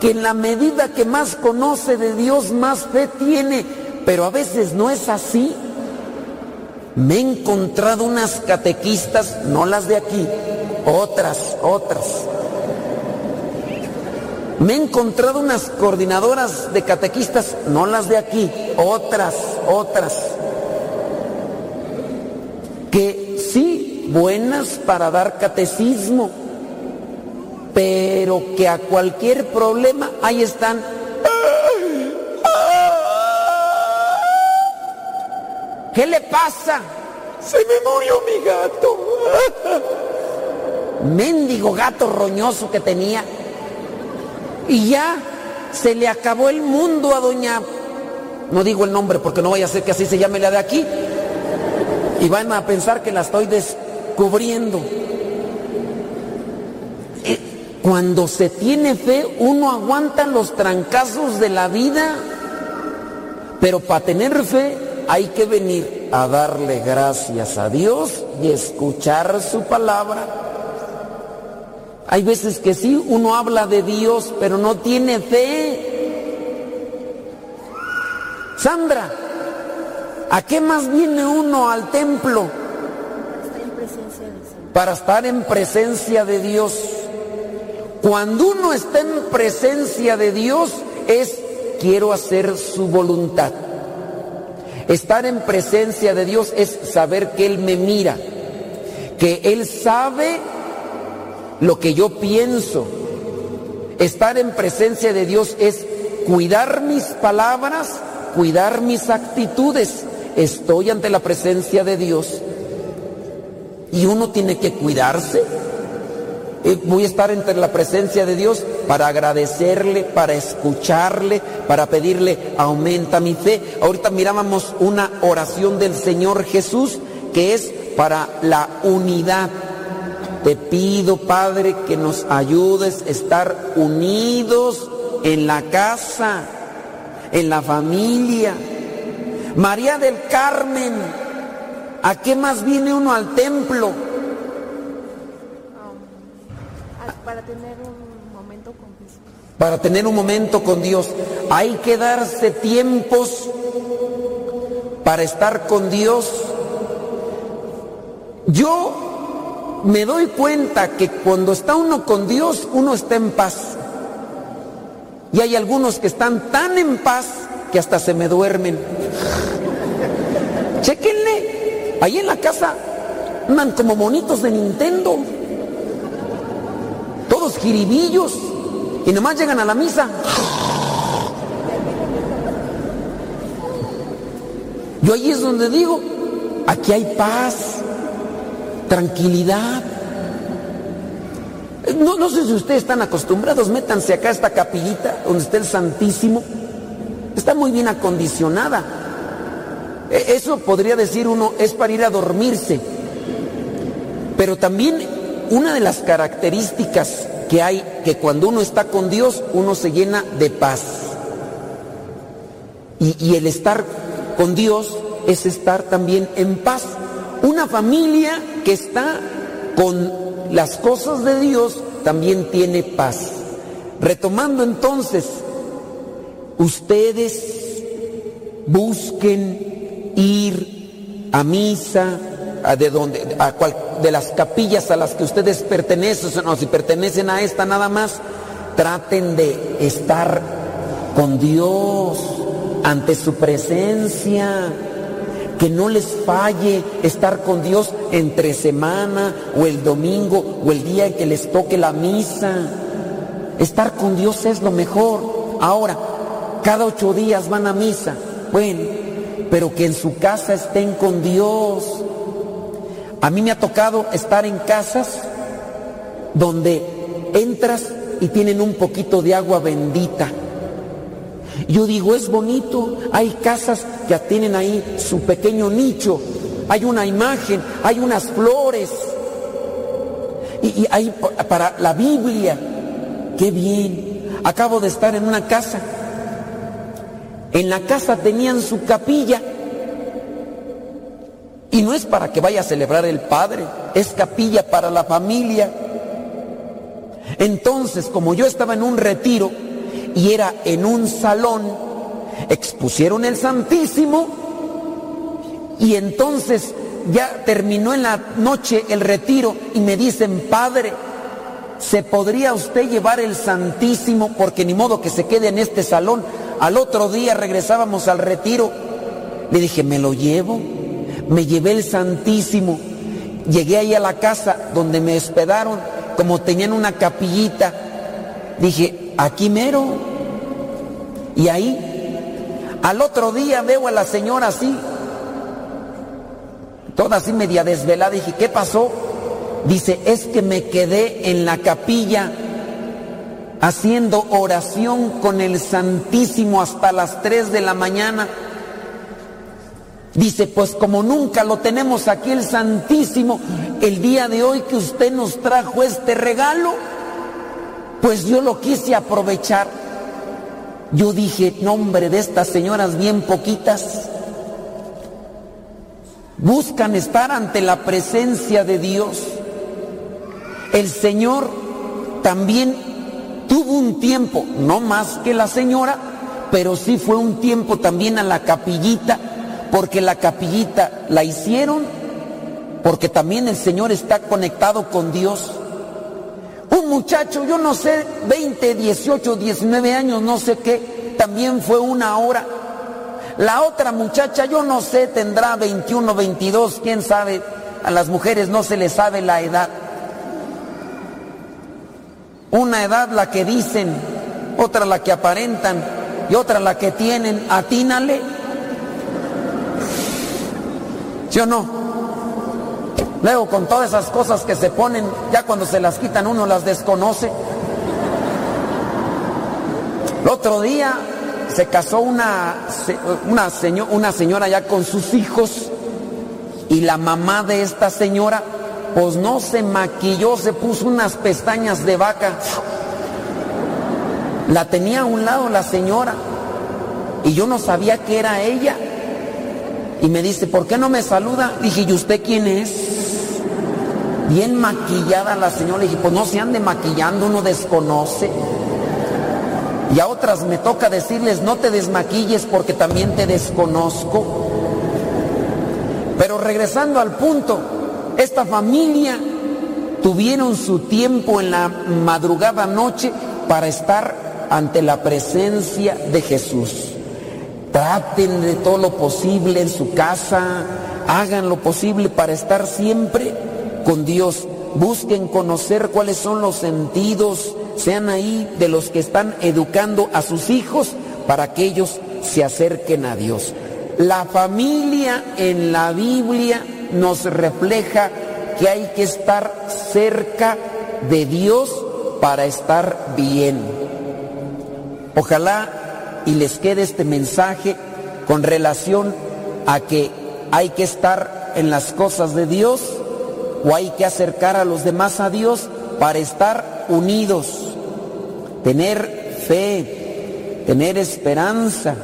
que en la medida que más conoce de Dios, más fe tiene, pero a veces no es así. Me he encontrado unas catequistas, no las de aquí, otras, otras. Me he encontrado unas coordinadoras de catequistas, no las de aquí, otras, otras. Que buenas para dar catecismo, pero que a cualquier problema ahí están. ¿Qué le pasa? Se me murió mi gato. Mendigo gato roñoso que tenía. Y ya se le acabó el mundo a doña... No digo el nombre porque no vaya a ser que así se llame la de aquí. Y van a pensar que la estoy descubriendo. Eh, cuando se tiene fe, uno aguanta los trancazos de la vida. Pero para tener fe hay que venir a darle gracias a Dios y escuchar su palabra. Hay veces que sí, uno habla de Dios, pero no tiene fe. Sandra, ¿a qué más viene uno al templo? Para estar en presencia de Dios. Cuando uno está en presencia de Dios es quiero hacer su voluntad. Estar en presencia de Dios es saber que Él me mira, que Él sabe lo que yo pienso. Estar en presencia de Dios es cuidar mis palabras, cuidar mis actitudes. Estoy ante la presencia de Dios y uno tiene que cuidarse. Eh, voy a estar entre la presencia de Dios para agradecerle, para escucharle, para pedirle, aumenta mi fe. Ahorita mirábamos una oración del Señor Jesús que es para la unidad. Te pido, Padre, que nos ayudes a estar unidos en la casa, en la familia. María del Carmen, ¿a qué más viene uno al templo? para tener un momento con Dios. Para tener un momento con Dios. Hay que darse tiempos para estar con Dios. Yo me doy cuenta que cuando está uno con Dios, uno está en paz. Y hay algunos que están tan en paz que hasta se me duermen. (laughs) Chequenle, ahí en la casa andan como monitos de Nintendo todos jiribillos, y nomás llegan a la misa. Yo ahí es donde digo, aquí hay paz, tranquilidad. No, no sé si ustedes están acostumbrados, métanse acá a esta capillita donde está el Santísimo. Está muy bien acondicionada. E, eso podría decir uno, es para ir a dormirse. Pero también una de las características que hay, que cuando uno está con Dios, uno se llena de paz. Y, y, el estar con Dios es estar también en paz. Una familia que está con las cosas de Dios también tiene paz. Retomando entonces, ustedes busquen ir a misa, a de donde, a cual, de las capillas a las que ustedes pertenecen, o si pertenecen a esta nada más, traten de estar con Dios ante su presencia. Que no les falle estar con Dios entre semana o el domingo o el día en que les toque la misa. Estar con Dios es lo mejor. Ahora, cada ocho días van a misa. Bueno, pero que en su casa estén con Dios a mí me ha tocado estar en casas donde entras y tienen un poquito de agua bendita. Yo digo, es bonito, hay casas que tienen ahí su pequeño nicho, hay una imagen, hay unas flores, y, y hay para la Biblia, qué bien. Acabo de estar en una casa, en la casa tenían su capilla, y no es para que vaya a celebrar el Padre, es capilla para la familia. Entonces, como yo estaba en un retiro y era en un salón, expusieron el Santísimo y entonces ya terminó en la noche el retiro y me dicen, Padre, ¿se podría usted llevar el Santísimo porque ni modo que se quede en este salón? Al otro día regresábamos al retiro. Le dije, ¿me lo llevo? me llevé el Santísimo, llegué ahí a la casa donde me hospedaron, como tenían una capillita, dije, aquí mero. Y ahí, al otro día veo a la señora así, toda así media desvelada. Dije, ¿qué pasó? Dice, es que me quedé en la capilla haciendo oración con el Santísimo hasta las 3 de la mañana. Dice, pues como nunca lo tenemos aquí el Santísimo, el día de hoy que usted nos trajo este regalo, pues yo lo quise aprovechar. Yo dije, nombre de estas señoras bien poquitas, buscan estar ante la presencia de Dios. El Señor también tuvo un tiempo, no más que la señora, pero sí fue un tiempo también a la capillita, porque la capillita la hicieron, porque también el Señor está conectado con Dios. Un muchacho, yo no sé, 20, 18, 19 años, no sé qué, también fue una hora la otra muchacha, yo no sé, tendrá 21, 22, quién sabe. A las mujeres no se les sabe la edad. Una edad la que dicen, otra la que aparentan y otra la que tienen. Atínale. ¿Sí o no? Luego con todas esas cosas que se ponen, ya cuando se las quitan uno las desconoce. El otro día se casó una, una, una señora ya con sus hijos y la mamá de esta señora pues no se maquilló, se puso unas pestañas de vaca. La tenía a un lado la señora y yo no sabía que era ella. Y me dice, ¿por qué no me saluda? Dije, ¿y usted quién es? Bien maquillada la señora. dije, pues no se ande maquillando, uno desconoce. Y a otras me toca decirles, no te desmaquilles porque también te desconozco. Pero regresando al punto, esta familia tuvieron su tiempo en la madrugada noche para estar ante la presencia de Jesús. Traten de todo lo posible en su casa, hagan lo posible para estar siempre con Dios. Busquen conocer cuáles son los sentidos, sean ahí de los que están educando a sus hijos para que ellos se acerquen a Dios. La familia en la Biblia nos refleja que hay que estar cerca de Dios para estar bien. Ojalá y les quede este mensaje con relación a que hay que estar en las cosas de Dios o hay que acercar a los demás a Dios para estar unidos tener fe, tener esperanza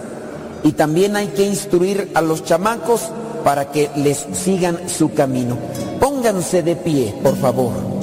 y también hay que instruir a los chamacos para que les sigan su camino. Pónganse de pie, por favor.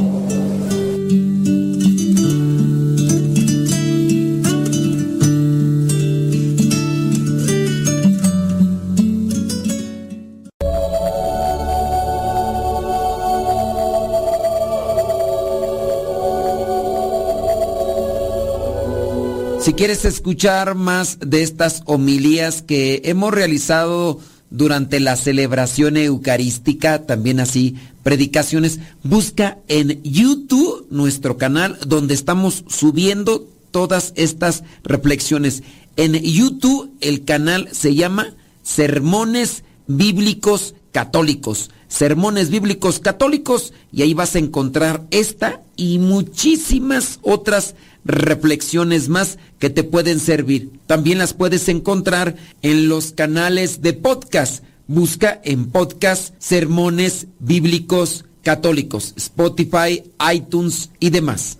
Si quieres escuchar más de estas homilías que hemos realizado durante la celebración eucarística, también así predicaciones, busca en YouTube nuestro canal donde estamos subiendo todas estas reflexiones. En YouTube el canal se llama Sermones Bíblicos Católicos. Sermones Bíblicos Católicos y ahí vas a encontrar esta y muchísimas otras reflexiones más que te pueden servir. También las puedes encontrar en los canales de podcast. Busca en podcast Sermones Bíblicos Católicos, Spotify, iTunes y demás.